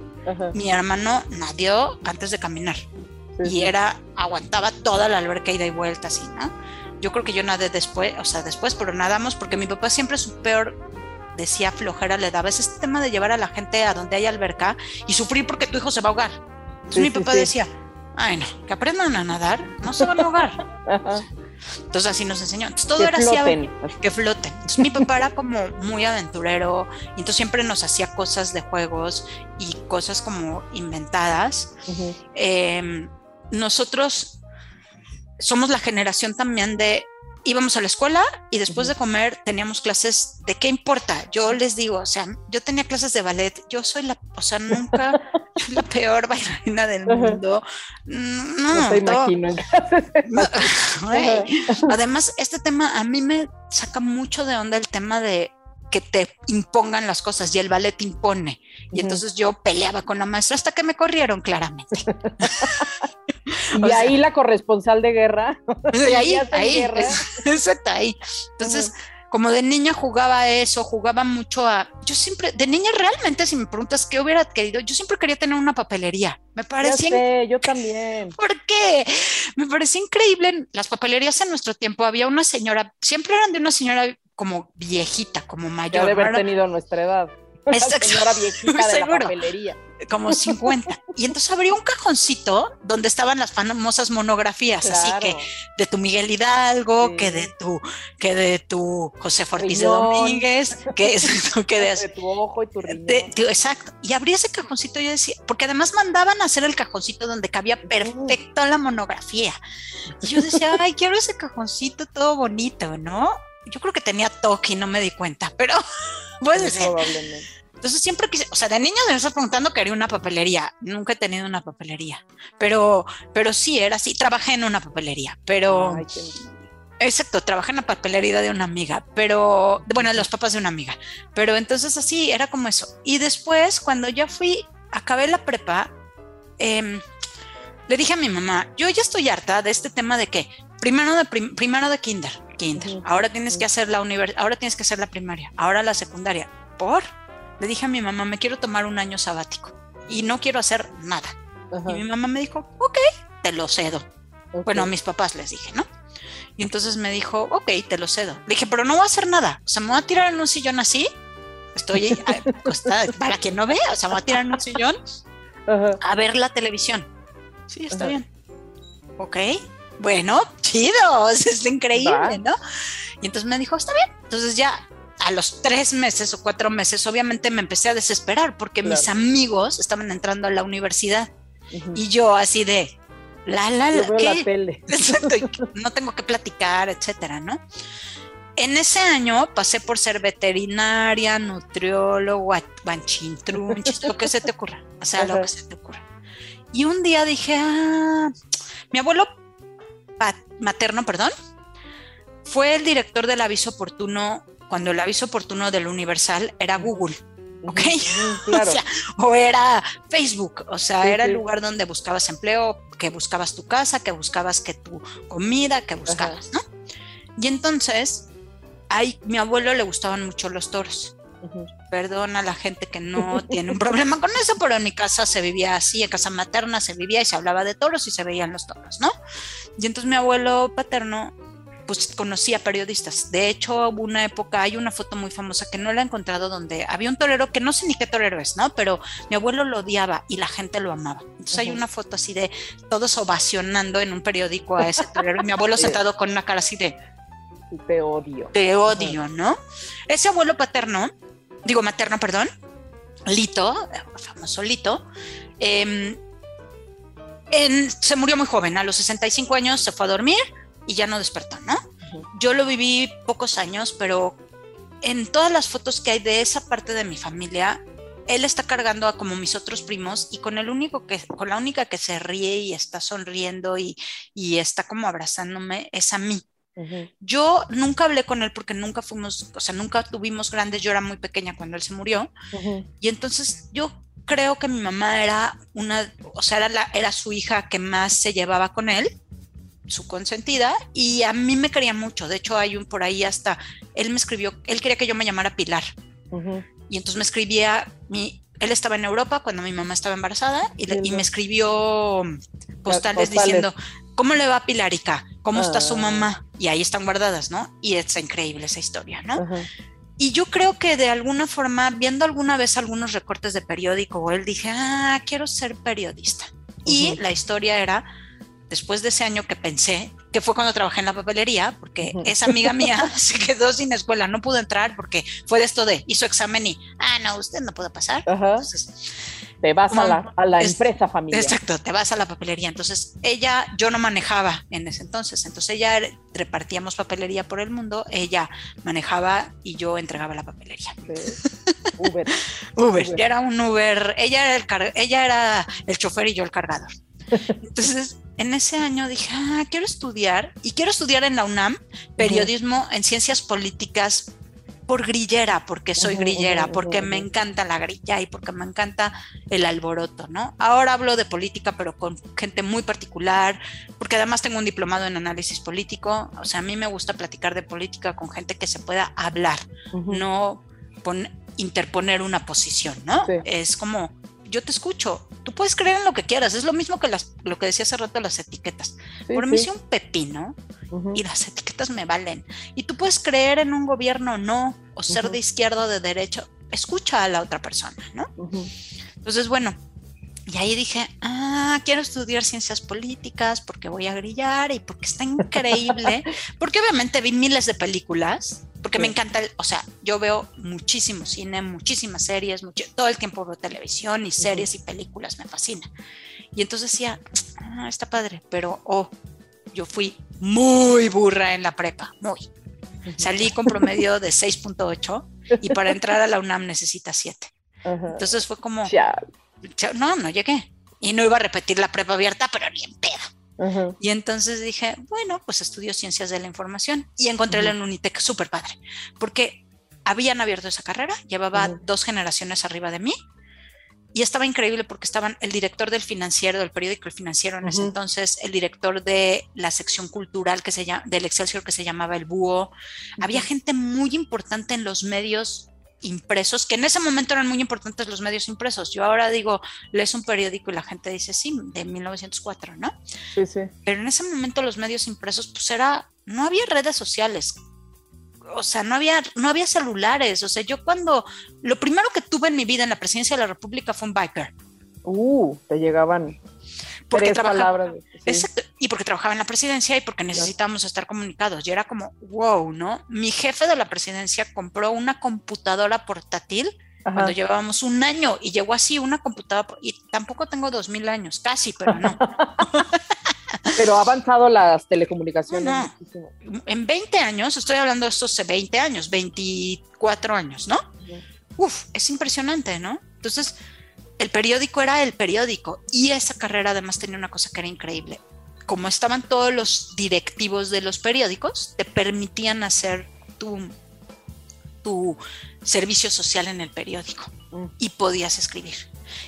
C: Mi hermano nadió antes de caminar y era, aguantaba toda la alberca ida y vuelta así, ¿no? yo creo que yo nadé después, o sea, después, pero nadamos porque mi papá siempre su peor decía flojera le daba es este tema de llevar a la gente a donde hay alberca y sufrir porque tu hijo se va a ahogar. Entonces mi papá decía, ay no, que aprendan a nadar, no se van a ahogar. Entonces así nos enseñó. Entonces todo era así, que floten. Entonces mi papá era como muy aventurero y entonces siempre nos hacía cosas de juegos y cosas como inventadas. Em, nosotros somos la generación también de íbamos a la escuela y después de comer teníamos clases de qué importa. Yo les digo, o sea, yo tenía clases de ballet, yo soy la, o sea, nunca la peor bailarina del mundo. No, no te imagino. Además, este tema a mí me saca mucho de onda el tema de que te impongan las cosas y el ballet impone. Y entonces yo peleaba con la maestra hasta que me corrieron claramente.
B: y ahí la corresponsal de guerra.
C: Y ahí, ahí, exacto, ahí. Entonces, como de niña jugaba eso, jugaba mucho a... Yo siempre, de niña realmente, si me preguntas qué hubiera querido, yo siempre quería tener una papelería. Me parecía...
B: sé, yo también.
C: ¿Por qué? Me parecía increíble. Las papelerías en nuestro tiempo, había una señora, siempre eran de una señora como viejita, como mayor.
B: Ya de haber tenido nuestra edad. Exacto. señora viejita de la papelería
C: como 50. Y entonces abrió un cajoncito donde estaban las famosas monografías, así que de tu Miguel Hidalgo, que de tu, que de tu José Fortis de Domínguez, que, es, que
B: de, tu ojo y tu riñón.
C: exacto. Y abrí ese cajoncito y yo decía, porque además mandaban a hacer el cajoncito donde cabía perfecto la monografía. Y yo decía, ay, quiero ese cajoncito todo bonito, ¿no? Yo creo que tenía toque y no me di cuenta, pero puede ser. Probablemente. Entonces siempre quise, o sea, de niño me estás preguntando que haría una papelería. Nunca he tenido una papelería, pero, pero sí era así. Trabajé en una papelería, pero exacto, trabajé en la papelería de una amiga, pero bueno, los papás de una amiga. Pero entonces así era como eso. Y después, cuando ya fui, acabé la prepa, em, le dije a mi mamá, yo ya estoy harta de este tema de que primero de primero de kinder, kinder, ahora tienes que hacer la universidad, ahora tienes que hacer la primaria, ahora la secundaria. ¿Por? le dije a mi mamá, me quiero tomar un año sabático y no quiero hacer nada. Y mi mamá me dijo, ok, te lo cedo. Bueno, a mis papás les dije, ¿no? Y entonces me dijo, ok, te lo cedo. Le dije, pero no voy a hacer nada. O sea, me voy a tirar en un sillón así. Estoy acostada, para quien no vea, o sea, me voy a tirar en un sillón a ver la televisión. Sí, está bien. Ok, bueno, chido, es increíble, ¿no? Y entonces me dijo, está bien. Entonces ya a los tres meses o cuatro meses, obviamente me empecé a desesperar porque mis amigos estaban entrando a la universidad y yo así de, la, la, la, no tengo que platicar, etcétera, ¿no? En ese año pasé por ser veterinaria, nutriólogo, banchintruchis, lo que se te ocurra, o sea, lo que se te ocurra. Y un día dije, ah, mi abuelo materno, perdón, fue el director del aviso oportuno cuando el aviso oportuno del Universal era Google. ¿ok? O, era Facebook, o sea, era el lugar donde buscabas empleo, que buscabas tu casa, que buscabas que tu comida, que buscabas, ¿no? Y entonces, a mi abuelo le gustaban mucho los toros. Perdona a la gente que no tiene un problema con eso, pero en mi casa se vivía así, en casa materna se vivía y se hablaba de toros y se veían los toros, ¿no? Y entonces mi abuelo paterno pues conocía periodistas. De hecho, hubo una época, hay una foto muy famosa que no la he encontrado donde había un torero que no sé ni qué torero es, ¿no? Pero mi abuelo lo odiaba y la gente lo amaba. Entonces hay una foto así de todos ovacionando en un periódico a ese torero y mi abuelo sentado con una cara así de...
B: Te odio.
C: Te odio, ¿no? Ese abuelo paterno, digo materno, perdón, Lito, famoso Lito, em, se murió muy joven, a los 65 años se fue a dormir y ya no despertó, ¿no? Yo lo viví pocos años, pero en todas las fotos que hay de esa parte de mi familia, él está cargando a como mis otros primos y con el único que, con la única que se ríe y está sonriendo y, y está como abrazándome es a mí. Yo nunca hablé con él porque nunca fuimos, o sea, nunca tuvimos grandes, yo era muy pequeña cuando él se murió. Y entonces yo creo que mi mamá era una, o sea, era, la, era su hija que más se llevaba con él su consentida y a mí me quería mucho. De hecho, hay un por ahí hasta, él me escribió, él quería que yo me llamara Pilar. Y entonces me escribía, mi, él estaba en Europa cuando mi mamá estaba embarazada y, me escribió postales, diciendo, ¿cómo le va a Pilarica? ¿Cómo está su ah. mamá? Y ahí están guardadas, ¿no? Y es increíble esa historia, ¿no? Y yo creo que de alguna forma, viendo alguna vez algunos recortes de periódico, él dije, ah, quiero ser periodista. Y la historia era después de ese año que pensé, que fue cuando trabajé en la papelería, porque esa amiga mía se quedó sin escuela, no pudo entrar porque fue de esto de, hizo examen y, ah, no, usted no puede pasar. Entonces,
B: te vas a la, empresa familiar.
C: Exacto, te vas a la papelería. Entonces, ella, yo no manejaba en ese entonces, entonces ella repartíamos papelería por el mundo, ella manejaba y yo entregaba la papelería.
B: Uber.
C: Uber, era un Uber, ella era el, ella era el chofer y yo el cargador. Entonces, en ese año dije, ah, quiero estudiar y quiero estudiar en la UNAM periodismo en ciencias políticas por grillera, porque soy grillera, porque me encanta la grilla y porque me encanta el alboroto, ¿no? Ahora hablo de política, pero con gente muy particular, porque además tengo un diplomado en análisis político, o sea, a mí me gusta platicar de política con gente que se pueda hablar, no interponer una posición, ¿no? Es como yo te escucho. Tú puedes creer en lo que quieras. Es lo mismo que las, lo que decía hace rato las etiquetas. Por mí sí. un pepino y las etiquetas me valen. Y tú puedes creer en un gobierno o no, o ser de izquierda o de derecha. Escucha a la otra persona, ¿no? Entonces, bueno, y ahí dije, ah, quiero estudiar ciencias políticas porque voy a grillar y porque está increíble. porque obviamente vi miles de películas porque me encanta, o sea, yo veo muchísimo cine, muchísimas series, todo el tiempo veo televisión y series y películas, me fascina. Y entonces decía, ah, está padre, pero, oh, yo fui muy burra en la prepa, muy. Salí con promedio de 6.8 y para entrar a la UNAM necesita 7. Entonces fue como, no, no llegué. Y no iba a repetir la prepa abierta, pero ni en pedo. Y entonces dije, bueno, pues estudio ciencias de la información. Y encontré uh en Unitec súper padre, porque habían abierto esa carrera, llevaba dos generaciones arriba de mí. Y estaba increíble porque estaban el director del financiero, del periódico El Financiero en ese entonces, el director de la sección cultural que se llama, del Excelsior que se llamaba El Búho. Había gente muy importante en los medios impresos, que en ese momento eran muy importantes los medios impresos. Yo ahora digo, lees un periódico y la gente dice, sí, de 1904, ¿no?
B: Sí, sí.
C: Pero en ese momento los medios impresos, pues era, no había redes sociales. O sea, no había, no había celulares. O sea, yo cuando, lo primero que tuve en mi vida en la presidencia de la República fue un Viper.
B: Uh, te llegaban Porque tres palabras.
C: Exacto. Y porque trabajaba en la presidencia y porque necesitábamos estar comunicados. Y era como, wow, ¿no? Mi jefe de la presidencia compró una computadora portátil cuando llevábamos un año y llegó así una computadora, y tampoco tengo dos mil años, casi, pero no.
B: pero ha avanzado las telecomunicaciones.
C: En 20 años, estoy hablando de estos 20 años, 24 años, ¿no? Uf, es impresionante, ¿no? Entonces, el periódico era el periódico y esa carrera además tenía una cosa que era increíble. Como estaban todos los directivos de los periódicos, te permitían hacer tu, tu servicio social en el periódico mm. y podías escribir.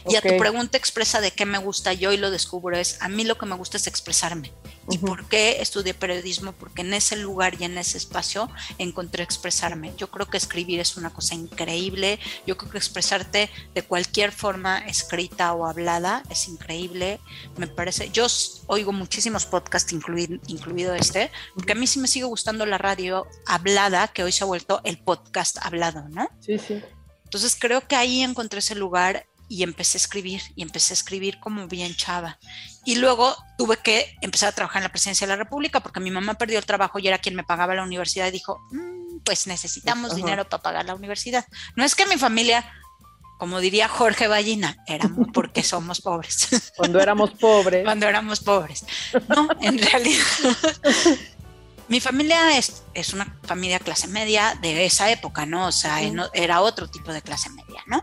C: Y a tu pregunta expresa de qué me gusta, yo y lo descubro es, a mí lo que me gusta es expresarme. ¿Y por qué estudié periodismo? Porque en ese lugar y en ese espacio encontré expresarme. Yo creo que escribir es una cosa increíble. Yo creo que expresarte de cualquier forma, escrita o hablada, es increíble. Me parece, yo oigo muchísimos podcasts, incluido, incluido este, porque a mí sí me sigue gustando la radio hablada, que hoy se ha vuelto el podcast hablado, ¿no?
B: Sí, sí.
C: Entonces creo que ahí encontré ese lugar y empecé a escribir y empecé a escribir como bien chava. Y luego tuve que empezar a trabajar en la presidencia de la República porque mi mamá perdió el trabajo y era quien me pagaba la universidad y dijo, mm, pues necesitamos dinero para pagar la universidad. No es que mi familia, como diría Jorge Ballina, éramos porque somos pobres.
B: Cuando éramos pobres.
C: Cuando éramos pobres. No, en realidad mi familia es, es, una familia clase media de esa época, ¿no? O sea, era otro tipo de clase media, ¿no?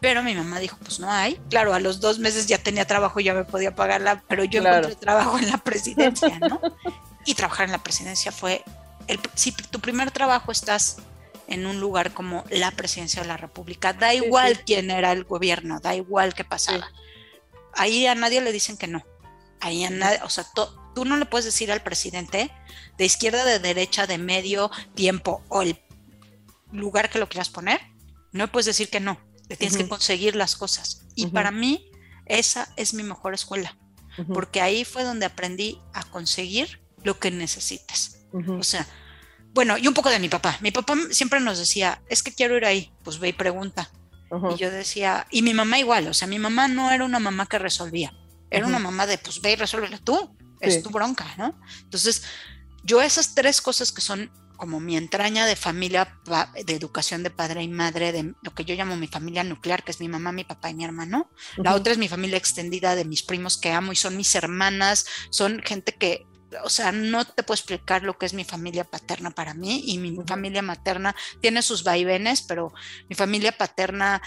C: Pero mi mamá dijo, pues no hay. Claro, a los dos meses ya tenía trabajo, ya me podía pagarla, pero yo encontré trabajo en la presidencia, ¿no? y trabajar en la presidencia fue, el, si tu primer trabajo estás en un lugar como la presidencia de la República, da igual quién era el gobierno, da igual qué pasaba. Ahí a nadie le dicen que no. Ahí a nadie, o sea, tú no le puedes decir al presidente de izquierda, de derecha, de medio tiempo o el lugar que lo quieras poner, no puedes decir que no, tienes que conseguir las cosas. Y para mí esa es mi mejor escuela, porque ahí fue donde aprendí a conseguir lo que necesites. O sea, bueno, y un poco de mi papá. Mi papá siempre nos decía, es que quiero ir ahí, pues ve y pregunta. Y yo decía, y mi mamá igual, o sea, mi mamá no era una mamá que resolvía, era una mamá de, pues ve y resuélvelo tú, es tu bronca, ¿no? Entonces, yo esas tres cosas que son como mi entraña de familia, de educación de padre y madre, de lo que yo llamo mi familia nuclear, que es mi mamá, mi papá y mi hermano. La otra es mi familia extendida de mis primos que amo y son mis hermanas, son gente que, o sea, no te puedo explicar lo que es mi familia paterna para mí y mi familia materna tiene sus vaivenes, pero mi familia paterna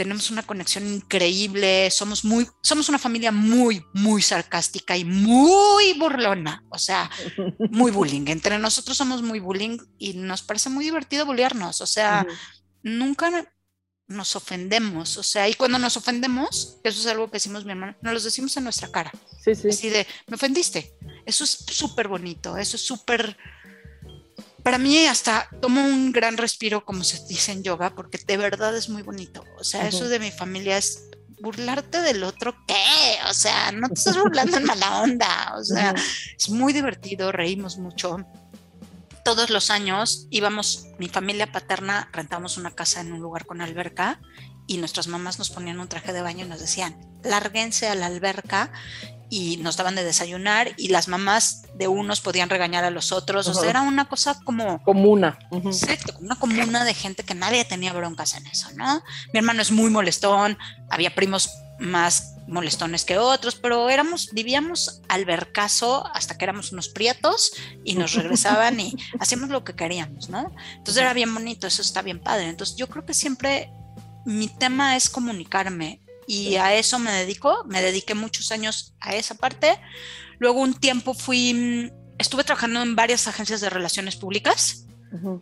C: tenemos una conexión increíble, somos muy, somos una familia muy, muy sarcástica y muy burlona, o sea, muy bullying. Entre nosotros somos muy bullying y nos parece muy divertido bullearnos, o sea, nunca nos ofendemos, o sea, y cuando nos ofendemos, eso es algo que decimos mi hermano, nos lo decimos en nuestra cara.
B: Sí, sí.
C: Así de, me ofendiste. Eso es súper bonito, eso es súper para mí hasta tomo un gran respiro, como se dice en yoga, porque de verdad es muy bonito. O sea, eso de mi familia es burlarte del otro, ¿qué? O sea, no te estás burlando en mala onda. O sea, es muy divertido, reímos mucho. Todos los años íbamos, mi familia paterna, rentamos una casa en un lugar con alberca y nuestras mamás nos ponían un traje de baño y nos decían, lárguense a la alberca y nos daban de desayunar y las mamás de unos podían regañar a los otros, o sea, era una cosa como...
B: Comuna.
C: Exacto, una comuna de gente que nadie tenía broncas en eso, ¿no? Mi hermano es muy molestón, había primos más molestones que otros, pero éramos, vivíamos al vercaso hasta que éramos unos prietos y nos regresaban y hacíamos lo que queríamos, ¿no? Entonces era bien bonito, eso está bien padre. Entonces yo creo que siempre mi tema es comunicarme y a eso me dedico, me dediqué muchos años a esa parte. Luego un tiempo fui, mm, estuve trabajando en varias agencias de relaciones públicas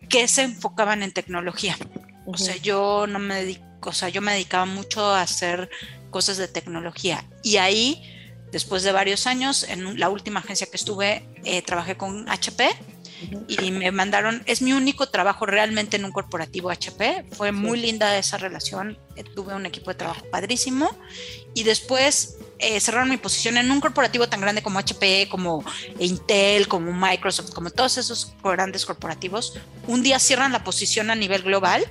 C: que se enfocaban en tecnología. O sea, yo no me dedico, o sea, yo me dedicaba mucho a hacer cosas de tecnología. Y ahí, después de varios años, en la última agencia que estuve, eh, trabajé con HP y me mandaron, es mi único trabajo realmente en un corporativo HP, fue muy linda esa relación, eh, tuve un equipo de trabajo padrísimo. Y después eh, cerraron mi posición en un corporativo tan grande como HP, como Intel, como Microsoft, como todos esos grandes corporativos, un día cierran la posición a nivel global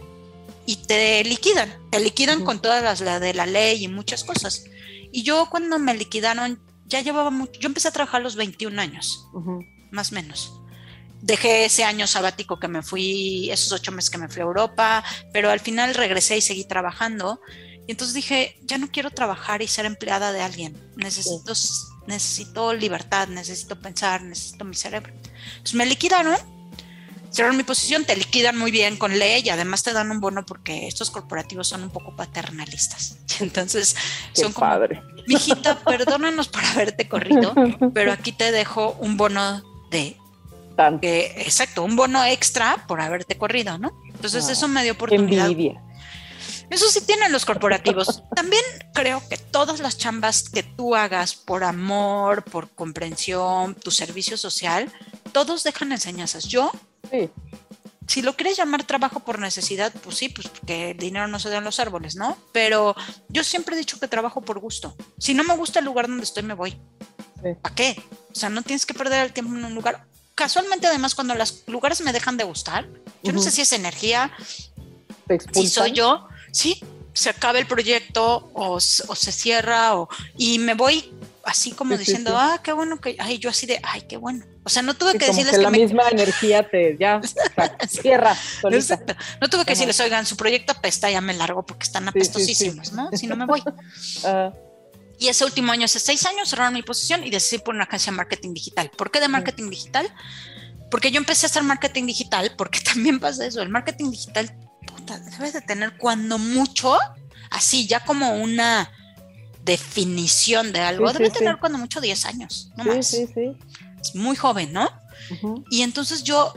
C: y te liquidan, te liquidan con todas las la de la ley y muchas cosas. Y yo cuando me liquidaron ya llevaba mucho, yo empecé a trabajar a los 21 años, más o menos. Dejé ese año sabático que me fui, esos ocho meses que me fui a Europa, pero al final regresé y seguí trabajando. Y entonces dije, ya no quiero trabajar y ser empleada de alguien. Necesito, necesito libertad, necesito pensar, necesito mi cerebro. Entonces me liquidaron cerraron mi posición, te liquidan muy bien con ley y además te dan un bono porque estos corporativos son un poco paternalistas. Entonces, son como,
B: padre.
C: mijita, perdónanos por haberte corrido, pero aquí te dejo un bono de... exacto, un bono extra por haberte corrido, ¿no? Entonces ah, eso me dio oportunidad. Envidia. Eso sí tienen los corporativos. También creo que todas las chambas que tú hagas por amor, por comprensión, tu servicio social, todos dejan enseñanzas. Yo Sí. Si lo quieres llamar trabajo por necesidad, pues sí, pues porque el dinero no se da en los árboles, ¿no? Pero yo siempre he dicho que trabajo por gusto. Si no me gusta el lugar donde estoy, me voy. ¿Para qué? O sea, no tienes que perder el tiempo en un lugar. Casualmente, además, cuando los lugares me dejan de gustar, yo no sé si es energía, si soy yo, sí, se acaba el proyecto o, o se cierra o, y me voy así como diciendo, ah, qué bueno que, ay, yo así de, ay, qué bueno. O sea, no tuve que decirles
B: que, la misma energía te ya cierra.
C: No tuve que decirles, oigan, su proyecto apesta, ya me largo porque están apestosísimos, ¿no? Si no me voy. Ah. Y ese último año, hace seis años, cerraron mi posición y decidí por una agencia de marketing digital. ¿Por qué de marketing digital? Porque yo empecé a hacer marketing digital, porque también pasa eso, el marketing digital, puta, debes de tener cuando mucho, así, ya como una definición de algo, debe tener cuando mucho 10 años, no más. Sí, sí, Es muy joven, ¿no? Y entonces yo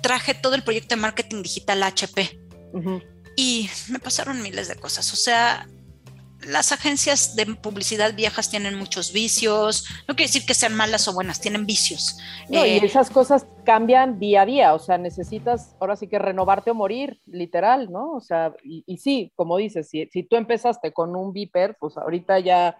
C: traje todo el proyecto de marketing digital HP y me pasaron miles de cosas. O sea, las agencias de publicidad viejas tienen muchos vicios, no quiere decir que sean malas o buenas, tienen vicios.
B: No, y eh, esas cosas cambian día a día, o sea, necesitas ahora sí que renovarte o morir, literal, ¿no? O sea, y, sí, como dices, si, si tú empezaste con un Viper, pues ahorita ya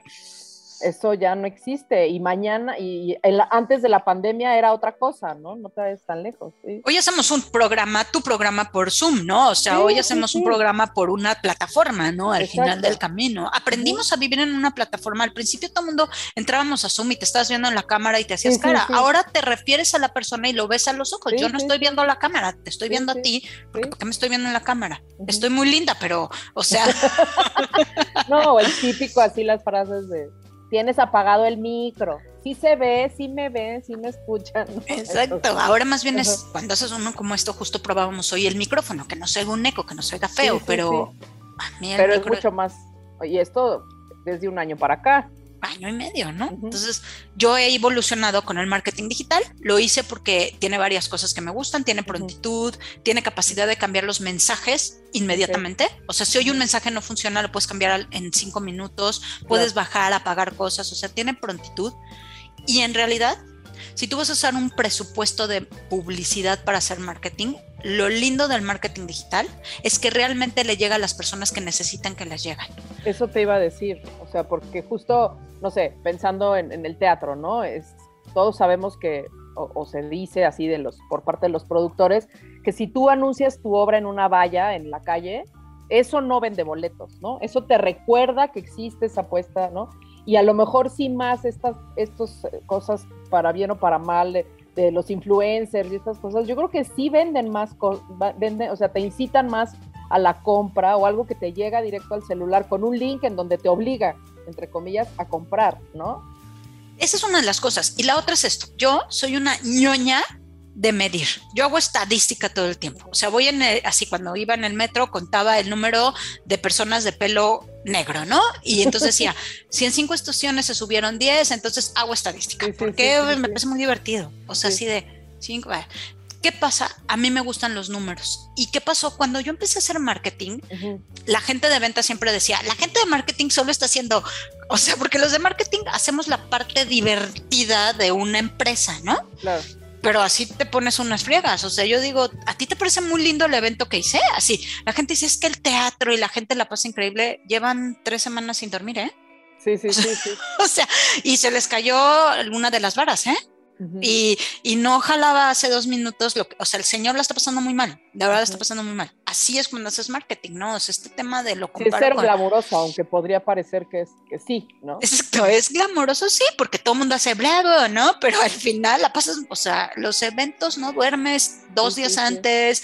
B: eso ya no existe. Y mañana, y antes de la pandemia era otra cosa, ¿no? No te vayas tan lejos.
C: Hoy hacemos un programa, tu programa por Zoom, ¿no? O sea, hoy hacemos un programa por una plataforma, ¿no? Al final del camino. Aprendimos a vivir en una plataforma. Al principio todo el mundo entrábamos a Zoom y te estabas viendo en la cámara y te hacías cara. Ahora te refieres a la persona y lo ves a los ojos. Yo no estoy viendo la cámara, te estoy viendo a ti, porque ¿por qué me estoy viendo en la cámara? Estoy muy linda, pero, o sea.
B: no, el típico así las frases de tienes apagado el micro. Sí se ve, sí me ven, sí me escuchan.
C: Exacto. Ahora más bien es cuando haces uno como esto, justo probábamos hoy el micrófono, que no se oiga un eco, que no se oiga feo, pero
B: Pero es mucho más. Y esto desde un año para acá
C: año y medio, ¿no? Entonces, yo he evolucionado con el marketing digital, lo hice porque tiene varias cosas que me gustan, tiene prontitud, tiene capacidad de cambiar los mensajes inmediatamente, o sea, si hoy un mensaje no funciona, lo puedes cambiar en cinco minutos, puedes bajar, apagar cosas, o sea, tiene prontitud. Y en realidad si tú vas a usar un presupuesto de publicidad para hacer marketing, lo lindo del marketing digital es que realmente le llega a las personas que necesitan que les lleguen.
B: Eso te iba a decir, o sea, porque justo, no sé, pensando en, el teatro, ¿no? Es, todos sabemos que, o, se dice así de los, por parte de los productores, que si tú anuncias tu obra en una valla en la calle, eso no vende boletos, ¿no? Eso te recuerda que existe esa apuesta, ¿no? y a lo mejor sí más estas, estas cosas para bien o para mal de, los influencers y estas cosas, yo creo que sí venden más, venden, o sea, te incitan más a la compra o algo que te llega directo al celular con un link en donde te obliga, entre comillas, a comprar, ¿no?
C: Esa es una de las cosas. Y la otra es esto, yo soy una ñoña de medir. Yo hago estadística todo el tiempo. O sea, voy en así cuando iba en el metro contaba el número de personas de pelo negro, ¿no? Y entonces decía, si en cinco estaciones se subieron 10, entonces hago estadística. porque me parece muy divertido. O sea, así de cinco. ¿Qué pasa? A mí me gustan los números. ¿Y qué pasó? Cuando yo empecé a hacer marketing, la gente de venta siempre decía, la gente de marketing solo está haciendo, o sea, porque los de marketing hacemos la parte divertida de una empresa, ¿no? Claro pero así te pones unas friegas. O sea, yo digo, ¿a ti te parece muy lindo el evento que hice? Así, la gente dice, es que el teatro y la gente la pasa increíble. Llevan tres semanas sin dormir, ¿eh?
B: Sí, sí, sí, sí.
C: o sea, y se les cayó alguna de las varas, ¿eh? Y, y, no jalaba hace dos minutos, lo que, o sea, el señor la está pasando muy mal, de verdad la está pasando muy mal. Así es cuando haces marketing, ¿no? O sea, este tema de lo
B: comparo Es ser glamoroso, aunque podría parecer que, es, que sí, ¿no?
C: Exacto, es glamoroso, sí, porque todo el mundo hace bravo, ¿no? Pero al final la pasas, o sea, los eventos, ¿no? Duermes dos días antes,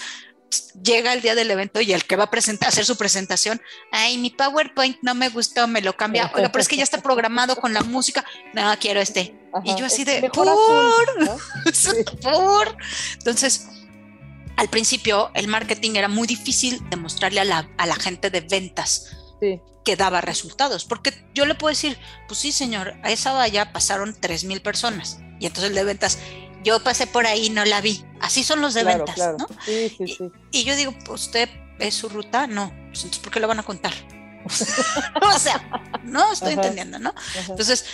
C: llega el día del evento y el que va a presentar, hacer su presentación, ay, mi PowerPoint no me gustó, me lo cambia, oiga, pero es que ya está programado con la música, no, quiero este. y yo así de, por, por. Entonces, al principio el marketing era muy difícil demostrarle a la, a la gente de ventas. que daba resultados, porque yo le puedo decir, pues sí, señor, a esa valla pasaron 3 mil personas. Y entonces el de ventas, yo pasé por ahí y no la vi. Así son los de ventas, ¿no? Sí, sí, sí. Y, yo digo, ¿usted es su ruta? No. Pues entonces, ¿por qué lo van a contar? o sea, no estoy entendiendo, ¿no? Entonces,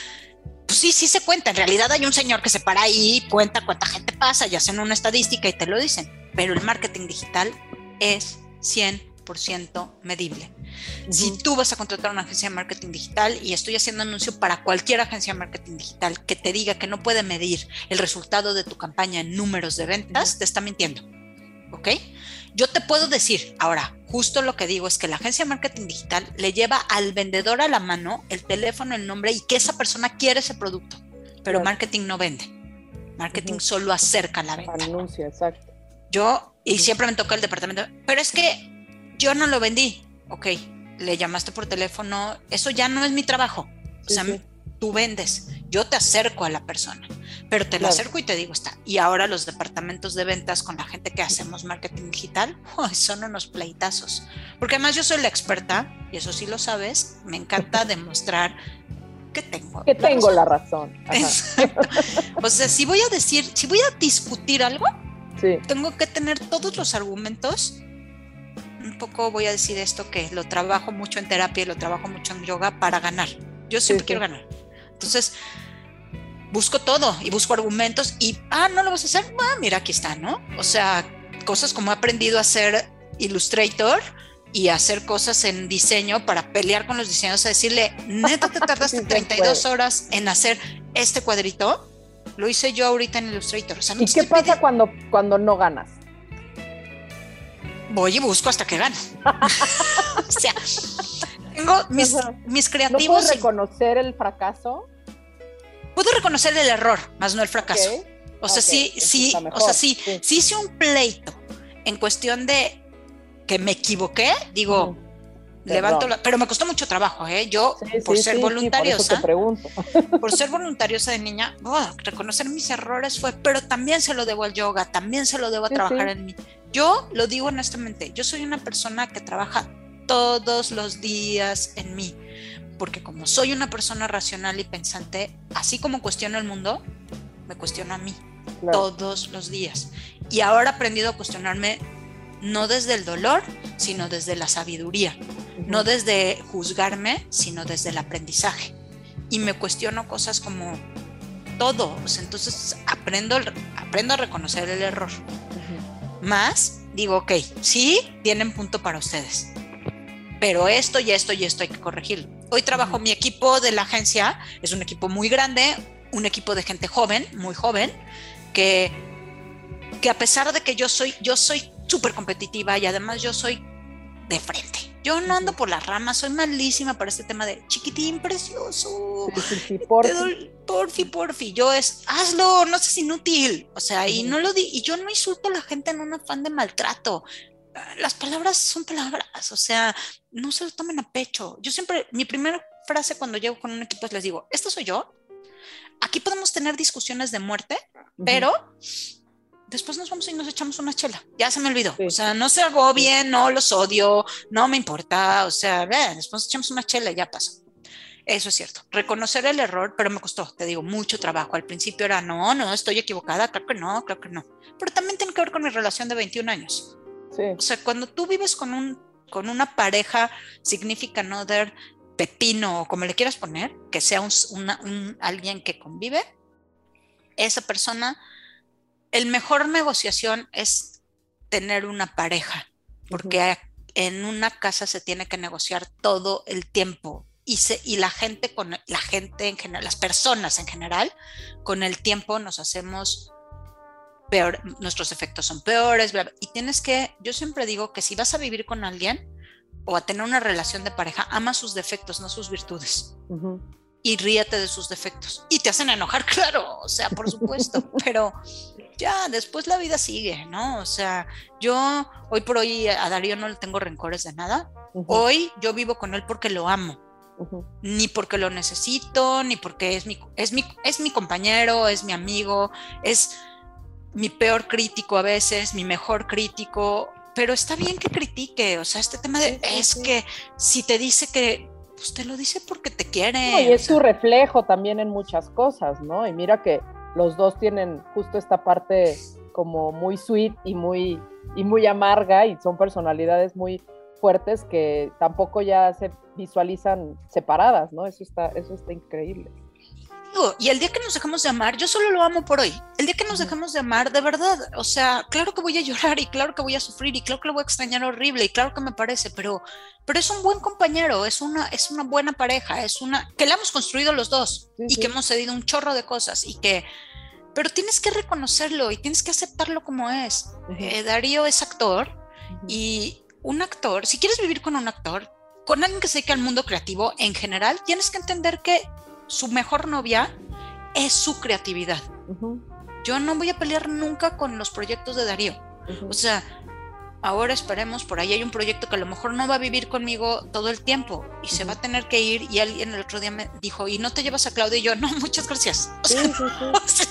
C: pues sí, sí se cuenta. En realidad hay un señor que se para ahí, cuenta cuánta gente pasa y hacen una estadística y te lo dicen. Pero el marketing digital es 100% medible. Si tú vas a contratar una agencia de marketing digital y estoy haciendo anuncio para cualquier agencia de marketing digital que te diga que no puede medir el resultado de tu campaña en números de ventas, te está mintiendo. ¿Ok? Yo te puedo decir, ahora, justo lo que digo es que la agencia de marketing digital le lleva al vendedor a la mano el teléfono, el nombre y que esa persona quiere ese producto, pero marketing no vende. Marketing solo acerca la venta.
B: Anuncia, exacto.
C: Yo, y siempre me toca el departamento, pero es que yo no lo vendí ok, le llamaste por teléfono, eso ya no es mi trabajo. O sea, tú vendes, yo te acerco a la persona, pero te lo acerco y te digo, está. Y ahora los departamentos de ventas con la gente que hacemos marketing digital, son unos pleitazos. Porque además yo soy la experta, y eso sí lo sabes, me encanta demostrar que tengo.
B: Que tengo la razón.
C: o sea, si voy a decir, si voy a discutir algo, tengo que tener todos los argumentos un poco voy a decir esto que lo trabajo mucho en terapia y lo trabajo mucho en yoga para ganar. Yo siempre quiero ganar. Entonces, busco todo y busco argumentos y, ah, no lo vas a hacer, ah, mira, aquí está, ¿no? O sea, cosas como he aprendido a hacer Illustrator y hacer cosas en diseño para pelear con los diseñadores, a decirle, neta, te tardaste 32 horas en hacer este cuadrito. Lo hice yo ahorita en Illustrator.
B: ¿Y qué pasa cuando, cuando no ganas?
C: Voy y busco hasta que gane. o sea, tengo mis, mis creativos. ¿No
B: puedo reconocer el fracaso?
C: Puedo reconocer el error, más no el fracaso. O sea, sí, sí, o sea, sí, sí, hice un pleito en cuestión de que me equivoqué, digo, levanto la, pero me costó mucho trabajo, ¿eh? Yo, por ser voluntariosa, por, por, ser voluntariosa de niña, reconocer mis errores fue, pero también se lo debo al yoga, también se lo debo a trabajar en mí. Yo lo digo honestamente, yo soy una persona que trabaja todos los días en mí, porque como soy una persona racional y pensante, así como cuestiono el mundo, me cuestiono a mí todos los días. Y ahora he aprendido a cuestionarme no desde el dolor, sino desde la sabiduría, no desde juzgarme, sino desde el aprendizaje. Y me cuestiono cosas como todo, entonces aprendo, aprendo a reconocer el error. Más, digo, ok, sí, tienen punto para ustedes. Pero esto y esto y esto hay que corregirlo. Hoy trabajo mi equipo de la agencia, es un equipo muy grande, un equipo de gente joven, muy joven, que, que a pesar de que yo soy, yo soy súper competitiva y además yo soy de frente. Yo no ando por las ramas, soy malísima para este tema de chiquitín precioso. porfi. porfi, Yo es, hazlo, no seas inútil. O sea, y no lo di, y yo no insulto a la gente en un afán de maltrato. Las palabras son palabras, o sea, no se lo tomen a pecho. Yo siempre, mi primera frase cuando llego con un equipo es les digo, esto soy yo. Aquí podemos tener discusiones de muerte, pero después nos vamos y nos echamos una chela. Ya se me olvidó. O sea, no se bien, no los odio, no me importa. O sea, ve, después echamos una chela y ya pasó. Eso es cierto. Reconocer el error, pero me costó, te digo, mucho trabajo. Al principio era, no, no, estoy equivocada, creo que no, creo que no. Pero también tiene que ver con mi relación de 21 años. Sí. O sea, cuando tú vives con, un, con una pareja, significa other, pepino, o como le quieras poner, que sea un, un, alguien que convive, esa persona el mejor negociación es tener una pareja, porque en una casa se tiene que negociar todo el tiempo. y, se, y la gente con la gente en general, las personas en general, con el tiempo nos hacemos peor, nuestros efectos son peores, y tienes que, yo siempre digo que si vas a vivir con alguien o a tener una relación de pareja, ama sus defectos, no sus virtudes. Y ríete de sus defectos. Y te hacen enojar, claro, o sea, por supuesto, pero ya, después la vida sigue, ¿no? O sea, yo hoy por hoy a Darío no le tengo rencores de nada. Hoy yo vivo con él porque lo amo. Ni porque lo necesito, ni porque es mi, es, mi, es mi compañero, es mi amigo, es mi peor crítico a veces, mi mejor crítico, pero está bien que critique, o sea, este tema de es que si te dice que, pues te lo dice porque te quiere.
B: y es su reflejo también en muchas cosas, ¿no? Y mira que los dos tienen justo esta parte como muy sweet y muy, y muy amarga y son personalidades muy fuertes que tampoco ya se visualizan separadas, ¿no? Eso está, eso está increíble
C: y el día que nos dejamos de amar, yo solo lo amo por hoy. El día que nos dejamos de amar, de verdad, o sea, claro que voy a llorar y claro que voy a sufrir y claro que lo voy a extrañar horrible y claro que me parece, pero, pero es un buen compañero, es una, es una buena pareja, es una que la hemos construido los dos y que hemos cedido un chorro de cosas y que, pero tienes que reconocerlo y tienes que aceptarlo como es. Eh, Darío es actor y un actor, si quieres vivir con un actor, con alguien que se dedica al mundo creativo en general, tienes que entender que su mejor novia es su creatividad. Yo no voy a pelear nunca con los proyectos de Darío. O sea, ahora esperemos, por ahí hay un proyecto que a lo mejor no va a vivir conmigo todo el tiempo y se va a tener que ir y alguien el otro día me dijo, ¿y no te llevas a Claudia? Y yo, no, muchas gracias.
B: sí, sí, sí.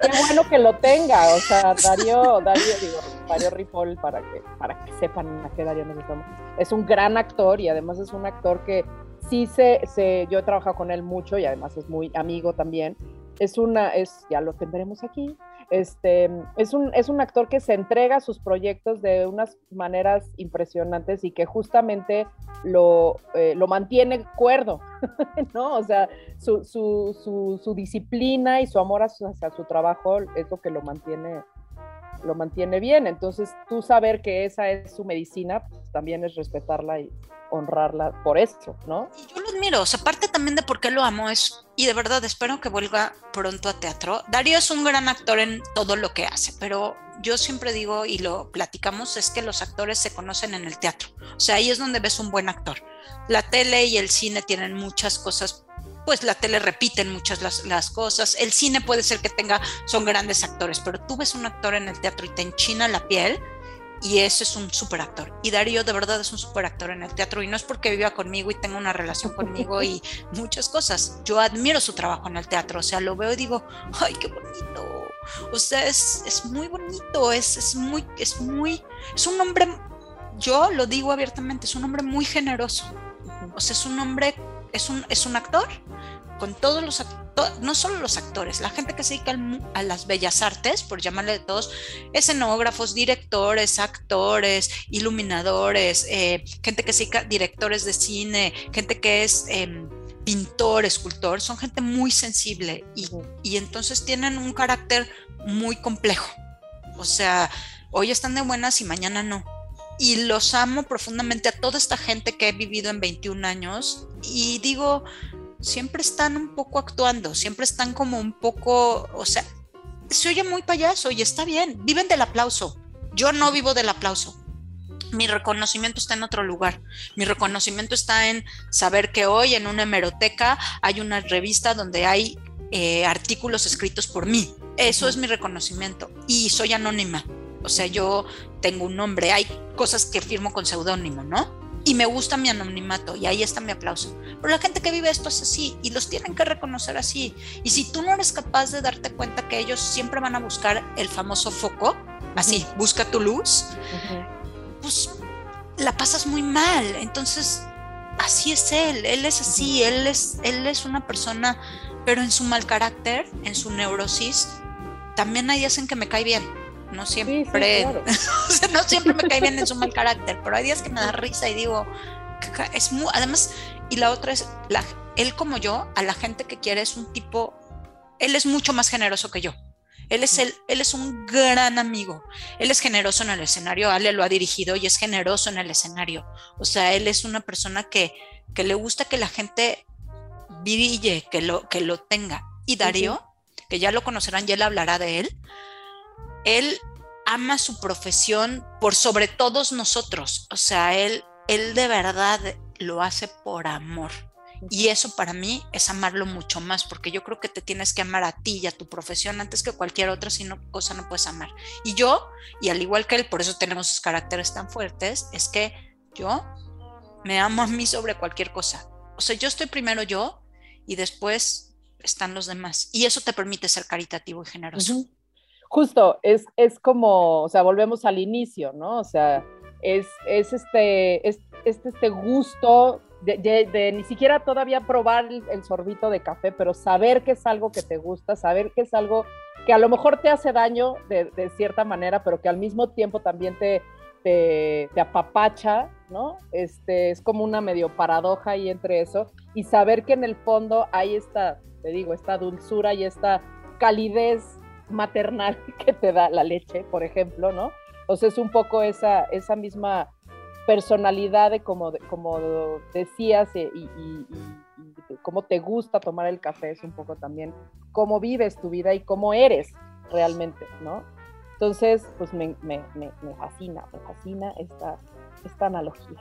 B: Qué bueno que lo tenga, o sea, Darío, Darío, digo, Darío Ripoll, para que, para que sepan a qué Darío nos estamos. Es un gran actor y además es un actor que sí se, yo he trabajado con él mucho y además es muy amigo también. Es una, es, ya lo tendremos aquí, este, es, un, es un actor que se entrega a sus proyectos de unas maneras impresionantes y que justamente lo, eh, lo mantiene cuerdo, ¿no? O sea, su, su, su, su disciplina y su amor hacia su trabajo es lo que lo mantiene lo mantiene bien. Entonces, tú saber que esa es su medicina, pues, también es respetarla y honrarla por eso, ¿no?
C: yo lo admiro, o sea, parte también de por qué lo amo es, y de verdad espero que vuelva pronto a teatro. Darío es un gran actor en todo lo que hace, pero yo siempre digo y lo platicamos, es que los actores se conocen en el teatro. O sea, ahí es donde ves un buen actor. La tele y el cine tienen muchas cosas pues la tele repiten muchas las, las, cosas, el cine puede ser que tenga, son grandes actores, pero tú ves un actor en el teatro y te enchina la piel y ese es un super actor. Y Darío de verdad es un super actor en el teatro y no es porque viva conmigo y tenga una relación conmigo y muchas cosas. Yo admiro su trabajo en el teatro, o sea, lo veo y digo, ay, qué bonito. O sea, es, es muy bonito, es, es muy, es muy, es un hombre, yo lo digo abiertamente, es un hombre muy generoso. O sea, es un hombre es un, es un actor con todos los no solo los actores, la gente que se dedica a las bellas artes, por llamarle de todos, escenógrafos, directores, actores, iluminadores, eh, gente que se dedica, directores de cine, gente que es em, pintor, escultor, son gente muy sensible y, y entonces tienen un carácter muy complejo. O sea, hoy están de buenas y mañana no y los amo profundamente a toda esta gente que he vivido en 21 años y digo, siempre están un poco actuando, siempre están como un poco, o sea, se oye muy payaso y está bien, viven del aplauso. Yo no vivo del aplauso. Mi reconocimiento está en otro lugar. Mi reconocimiento está en saber que hoy en una hemeroteca hay una revista donde hay eh, artículos escritos por mí. Eso es mi reconocimiento y soy anónima. O sea, yo tengo un nombre, hay cosas que firmo con seudónimo, ¿no? Y me gusta mi anonimato y ahí está mi aplauso. Pero la gente que vive esto es así y los tienen que reconocer así. Y si tú no eres capaz de darte cuenta que ellos siempre van a buscar el famoso foco, así, busca tu luz, pues la pasas muy mal. Entonces, así es él, él es así, él es, él es una persona, pero en su mal carácter, en su neurosis, también hay días en que me cae bien no siempre, no siempre me cae bien en su mal carácter, pero hay días que me da risa y digo, es muy, además, y la otra es, la, él como yo, a la gente que quiere es un tipo, él es mucho más generoso que yo. Él es, el, él es un gran amigo. Él es generoso en el escenario. Ale lo ha dirigido y es generoso en el escenario. O sea, él es una persona que, que le gusta que la gente brille, que lo, que lo tenga. Y Darío, que ya lo conocerán y él hablará de él, él ama su profesión por sobre todos nosotros. O sea, él, él de verdad lo hace por amor. Y eso para mí es amarlo mucho más, porque yo creo que te tienes que amar a ti y a tu profesión antes que cualquier otra sino cosa no puedes amar. Y yo, y al igual que él, por eso tenemos sus caracteres tan fuertes, es que yo me amo a mí sobre cualquier cosa. O sea, yo estoy primero yo y después están los demás. Y eso te permite ser caritativo y generoso.
B: Justo, es, es como, o sea, volvemos al inicio, ¿no? O sea, es, es este, es, este, gusto de, ni siquiera todavía probar el, sorbito de café, pero saber que es algo que te gusta, saber que es algo que a lo mejor te hace daño de, cierta manera, pero que al mismo tiempo también te, te, apapacha, ¿no? Este, es como una medio paradoja ahí entre eso, y saber que en el fondo hay esta, te digo, esta dulzura y esta calidez maternal que te da la leche, por ejemplo, ¿no? O sea, es un poco esa, esa misma personalidad de como, como decías y, y, cómo te gusta tomar el café, es un poco también cómo vives tu vida y cómo eres realmente, ¿no? Entonces, pues me, me, me, me fascina, me fascina esta, esta analogía.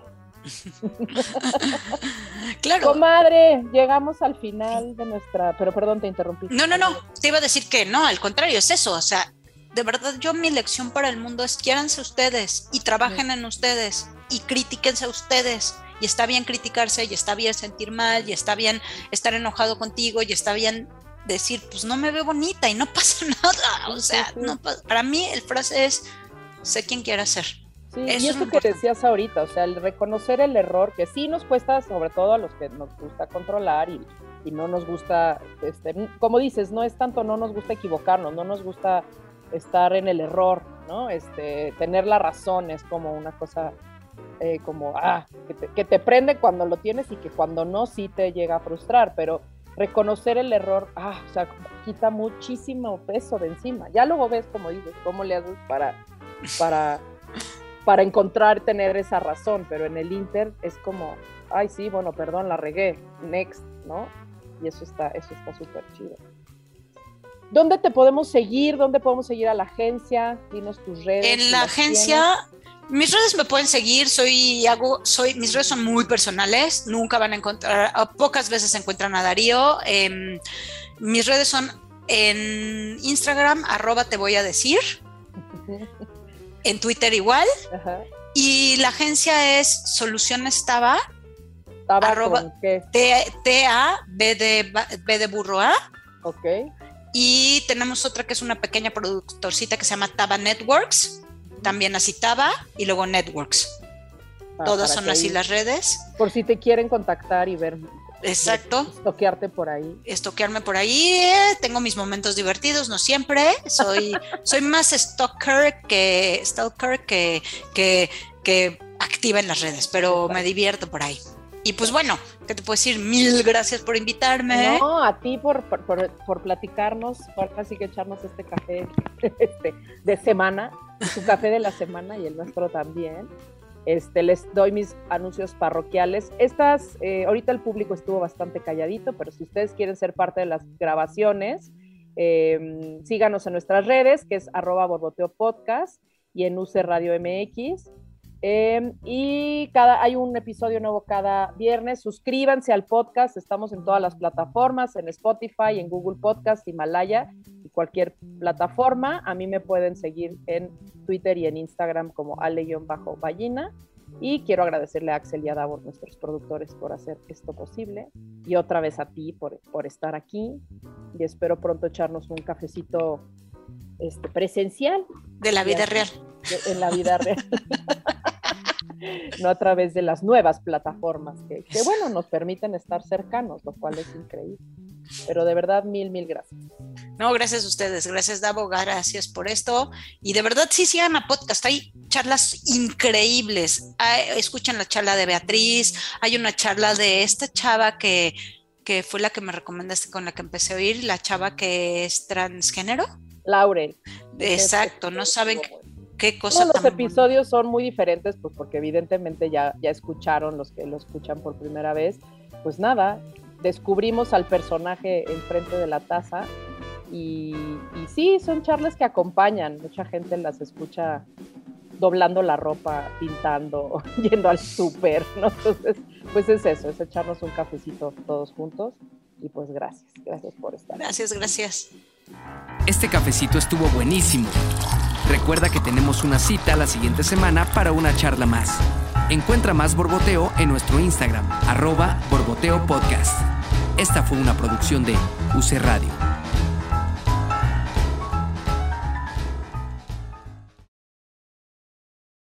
C: Claro.
B: Comadre, llegamos al final de nuestra, pero perdón, te interrumpí.
C: No, no, no, te iba a decir que no, al contrario, es eso, o sea, de verdad yo mi lección para el mundo es quiéranse ustedes y trabajen en ustedes y critíquense a ustedes. Y está bien criticarse, y está bien sentir mal, y está bien estar enojado contigo, y está bien decir, pues no me veo bonita y no pasa nada. O sea, no, para mí el frase es, sé quién quiera ser.
B: Sí, y eso que decías ahorita, o sea, el reconocer el error, que sí nos cuesta, sobre todo a los que nos gusta controlar y, y no nos gusta, este, como dices, no es tanto no nos gusta equivocarnos, no nos gusta estar en el error, ¿no? Este, tener la razón es como una cosa eh, como, ah, que te, prende cuando lo tienes y que cuando no sí te llega a frustrar, pero reconocer el error, ah, o sea, quita muchísimo peso de encima. Ya luego ves, como dices, cómo le haces para, para, para encontrar, tener esa razón, pero en el Inter es como, ay, sí, bueno, perdón, la regué, next, ¿no? Y eso está, eso está súper chido. ¿Dónde te podemos seguir? ¿Dónde podemos seguir a la agencia? Dinos tus redes.
C: En la agencia, mis redes me pueden seguir, soy, hago, soy, mis redes son muy personales, nunca van a encontrar, pocas veces se encuentran a Darío. Em, mis redes son en Instagram, arroba te voy a decir, en Twitter igual, y la agencia es Soluciones Taba, arroba, T, A, B de, B de burro A.
B: Ok
C: y tenemos otra que es una pequeña productorcita que se llama Taba Networks, también así Taba y luego Networks. Ah, Todas son así las redes.
B: Por si te quieren contactar y ver.
C: Exacto.
B: Estoquearte por ahí.
C: Estoquearme por ahí. tengo mis momentos divertidos, no siempre. Soy, soy más stalker que stalker que, que, que activa en las redes, pero me divierto por ahí. Y pues bueno, ¿qué te puedo decir? Mil gracias por invitarme.
B: No, a ti por, por, por, platicarnos, por así que echarnos este café este, de semana, su café de la semana y el nuestro también. Este, les doy mis anuncios parroquiales. Estas, eh, ahorita el público estuvo bastante calladito, pero si ustedes quieren ser parte de las grabaciones, em, síganos en nuestras redes, que es arroba borboteo podcast y en UC Radio MX. Em, y cada, hay un episodio nuevo cada viernes. Suscríbanse al podcast. Estamos en todas las plataformas, en Spotify, en Google Podcast, Himalaya cualquier plataforma. A mí me pueden seguir en Twitter y en Instagram como ale-ballina. Y quiero agradecerle a Axel y a Davor, nuestros productores, por hacer esto posible. Y otra vez a ti por, por estar aquí. Y espero pronto echarnos un cafecito este, presencial.
C: De la vida real.
B: en la vida real. no a través de las nuevas plataformas que, bueno, nos permiten estar cercanos, lo cual es increíble. Pero de verdad, mil, mil gracias.
C: No, gracias a ustedes, gracias Davo, gracias por esto. Y de verdad, sí, sigan a podcast, hay charlas increíbles. escuchan la charla de Beatriz, hay una charla de esta chava que, que fue la que me recomendaste con la que empecé a oír, la chava que es transgénero
B: Laurel.
C: Exacto, no saben qué cosa.
B: Los episodios son muy diferentes, pues porque evidentemente ya, ya escucharon los que lo escuchan por primera vez. Pues nada, descubrimos al personaje enfrente de la taza y, sí, son charlas que acompañan. Mucha gente las escucha doblando la ropa, pintando, yendo al súper, ¿no? Entonces, pues es eso, es echarnos un cafecito todos juntos y pues gracias, gracias por estar.
C: Gracias, gracias.
A: Este cafecito estuvo buenísimo. Recuerda que tenemos una cita la siguiente semana para una charla más. Encuentra más Borboteo en nuestro Instagram, arroba Borboteo Podcast. Esta fue una producción de UC Radio.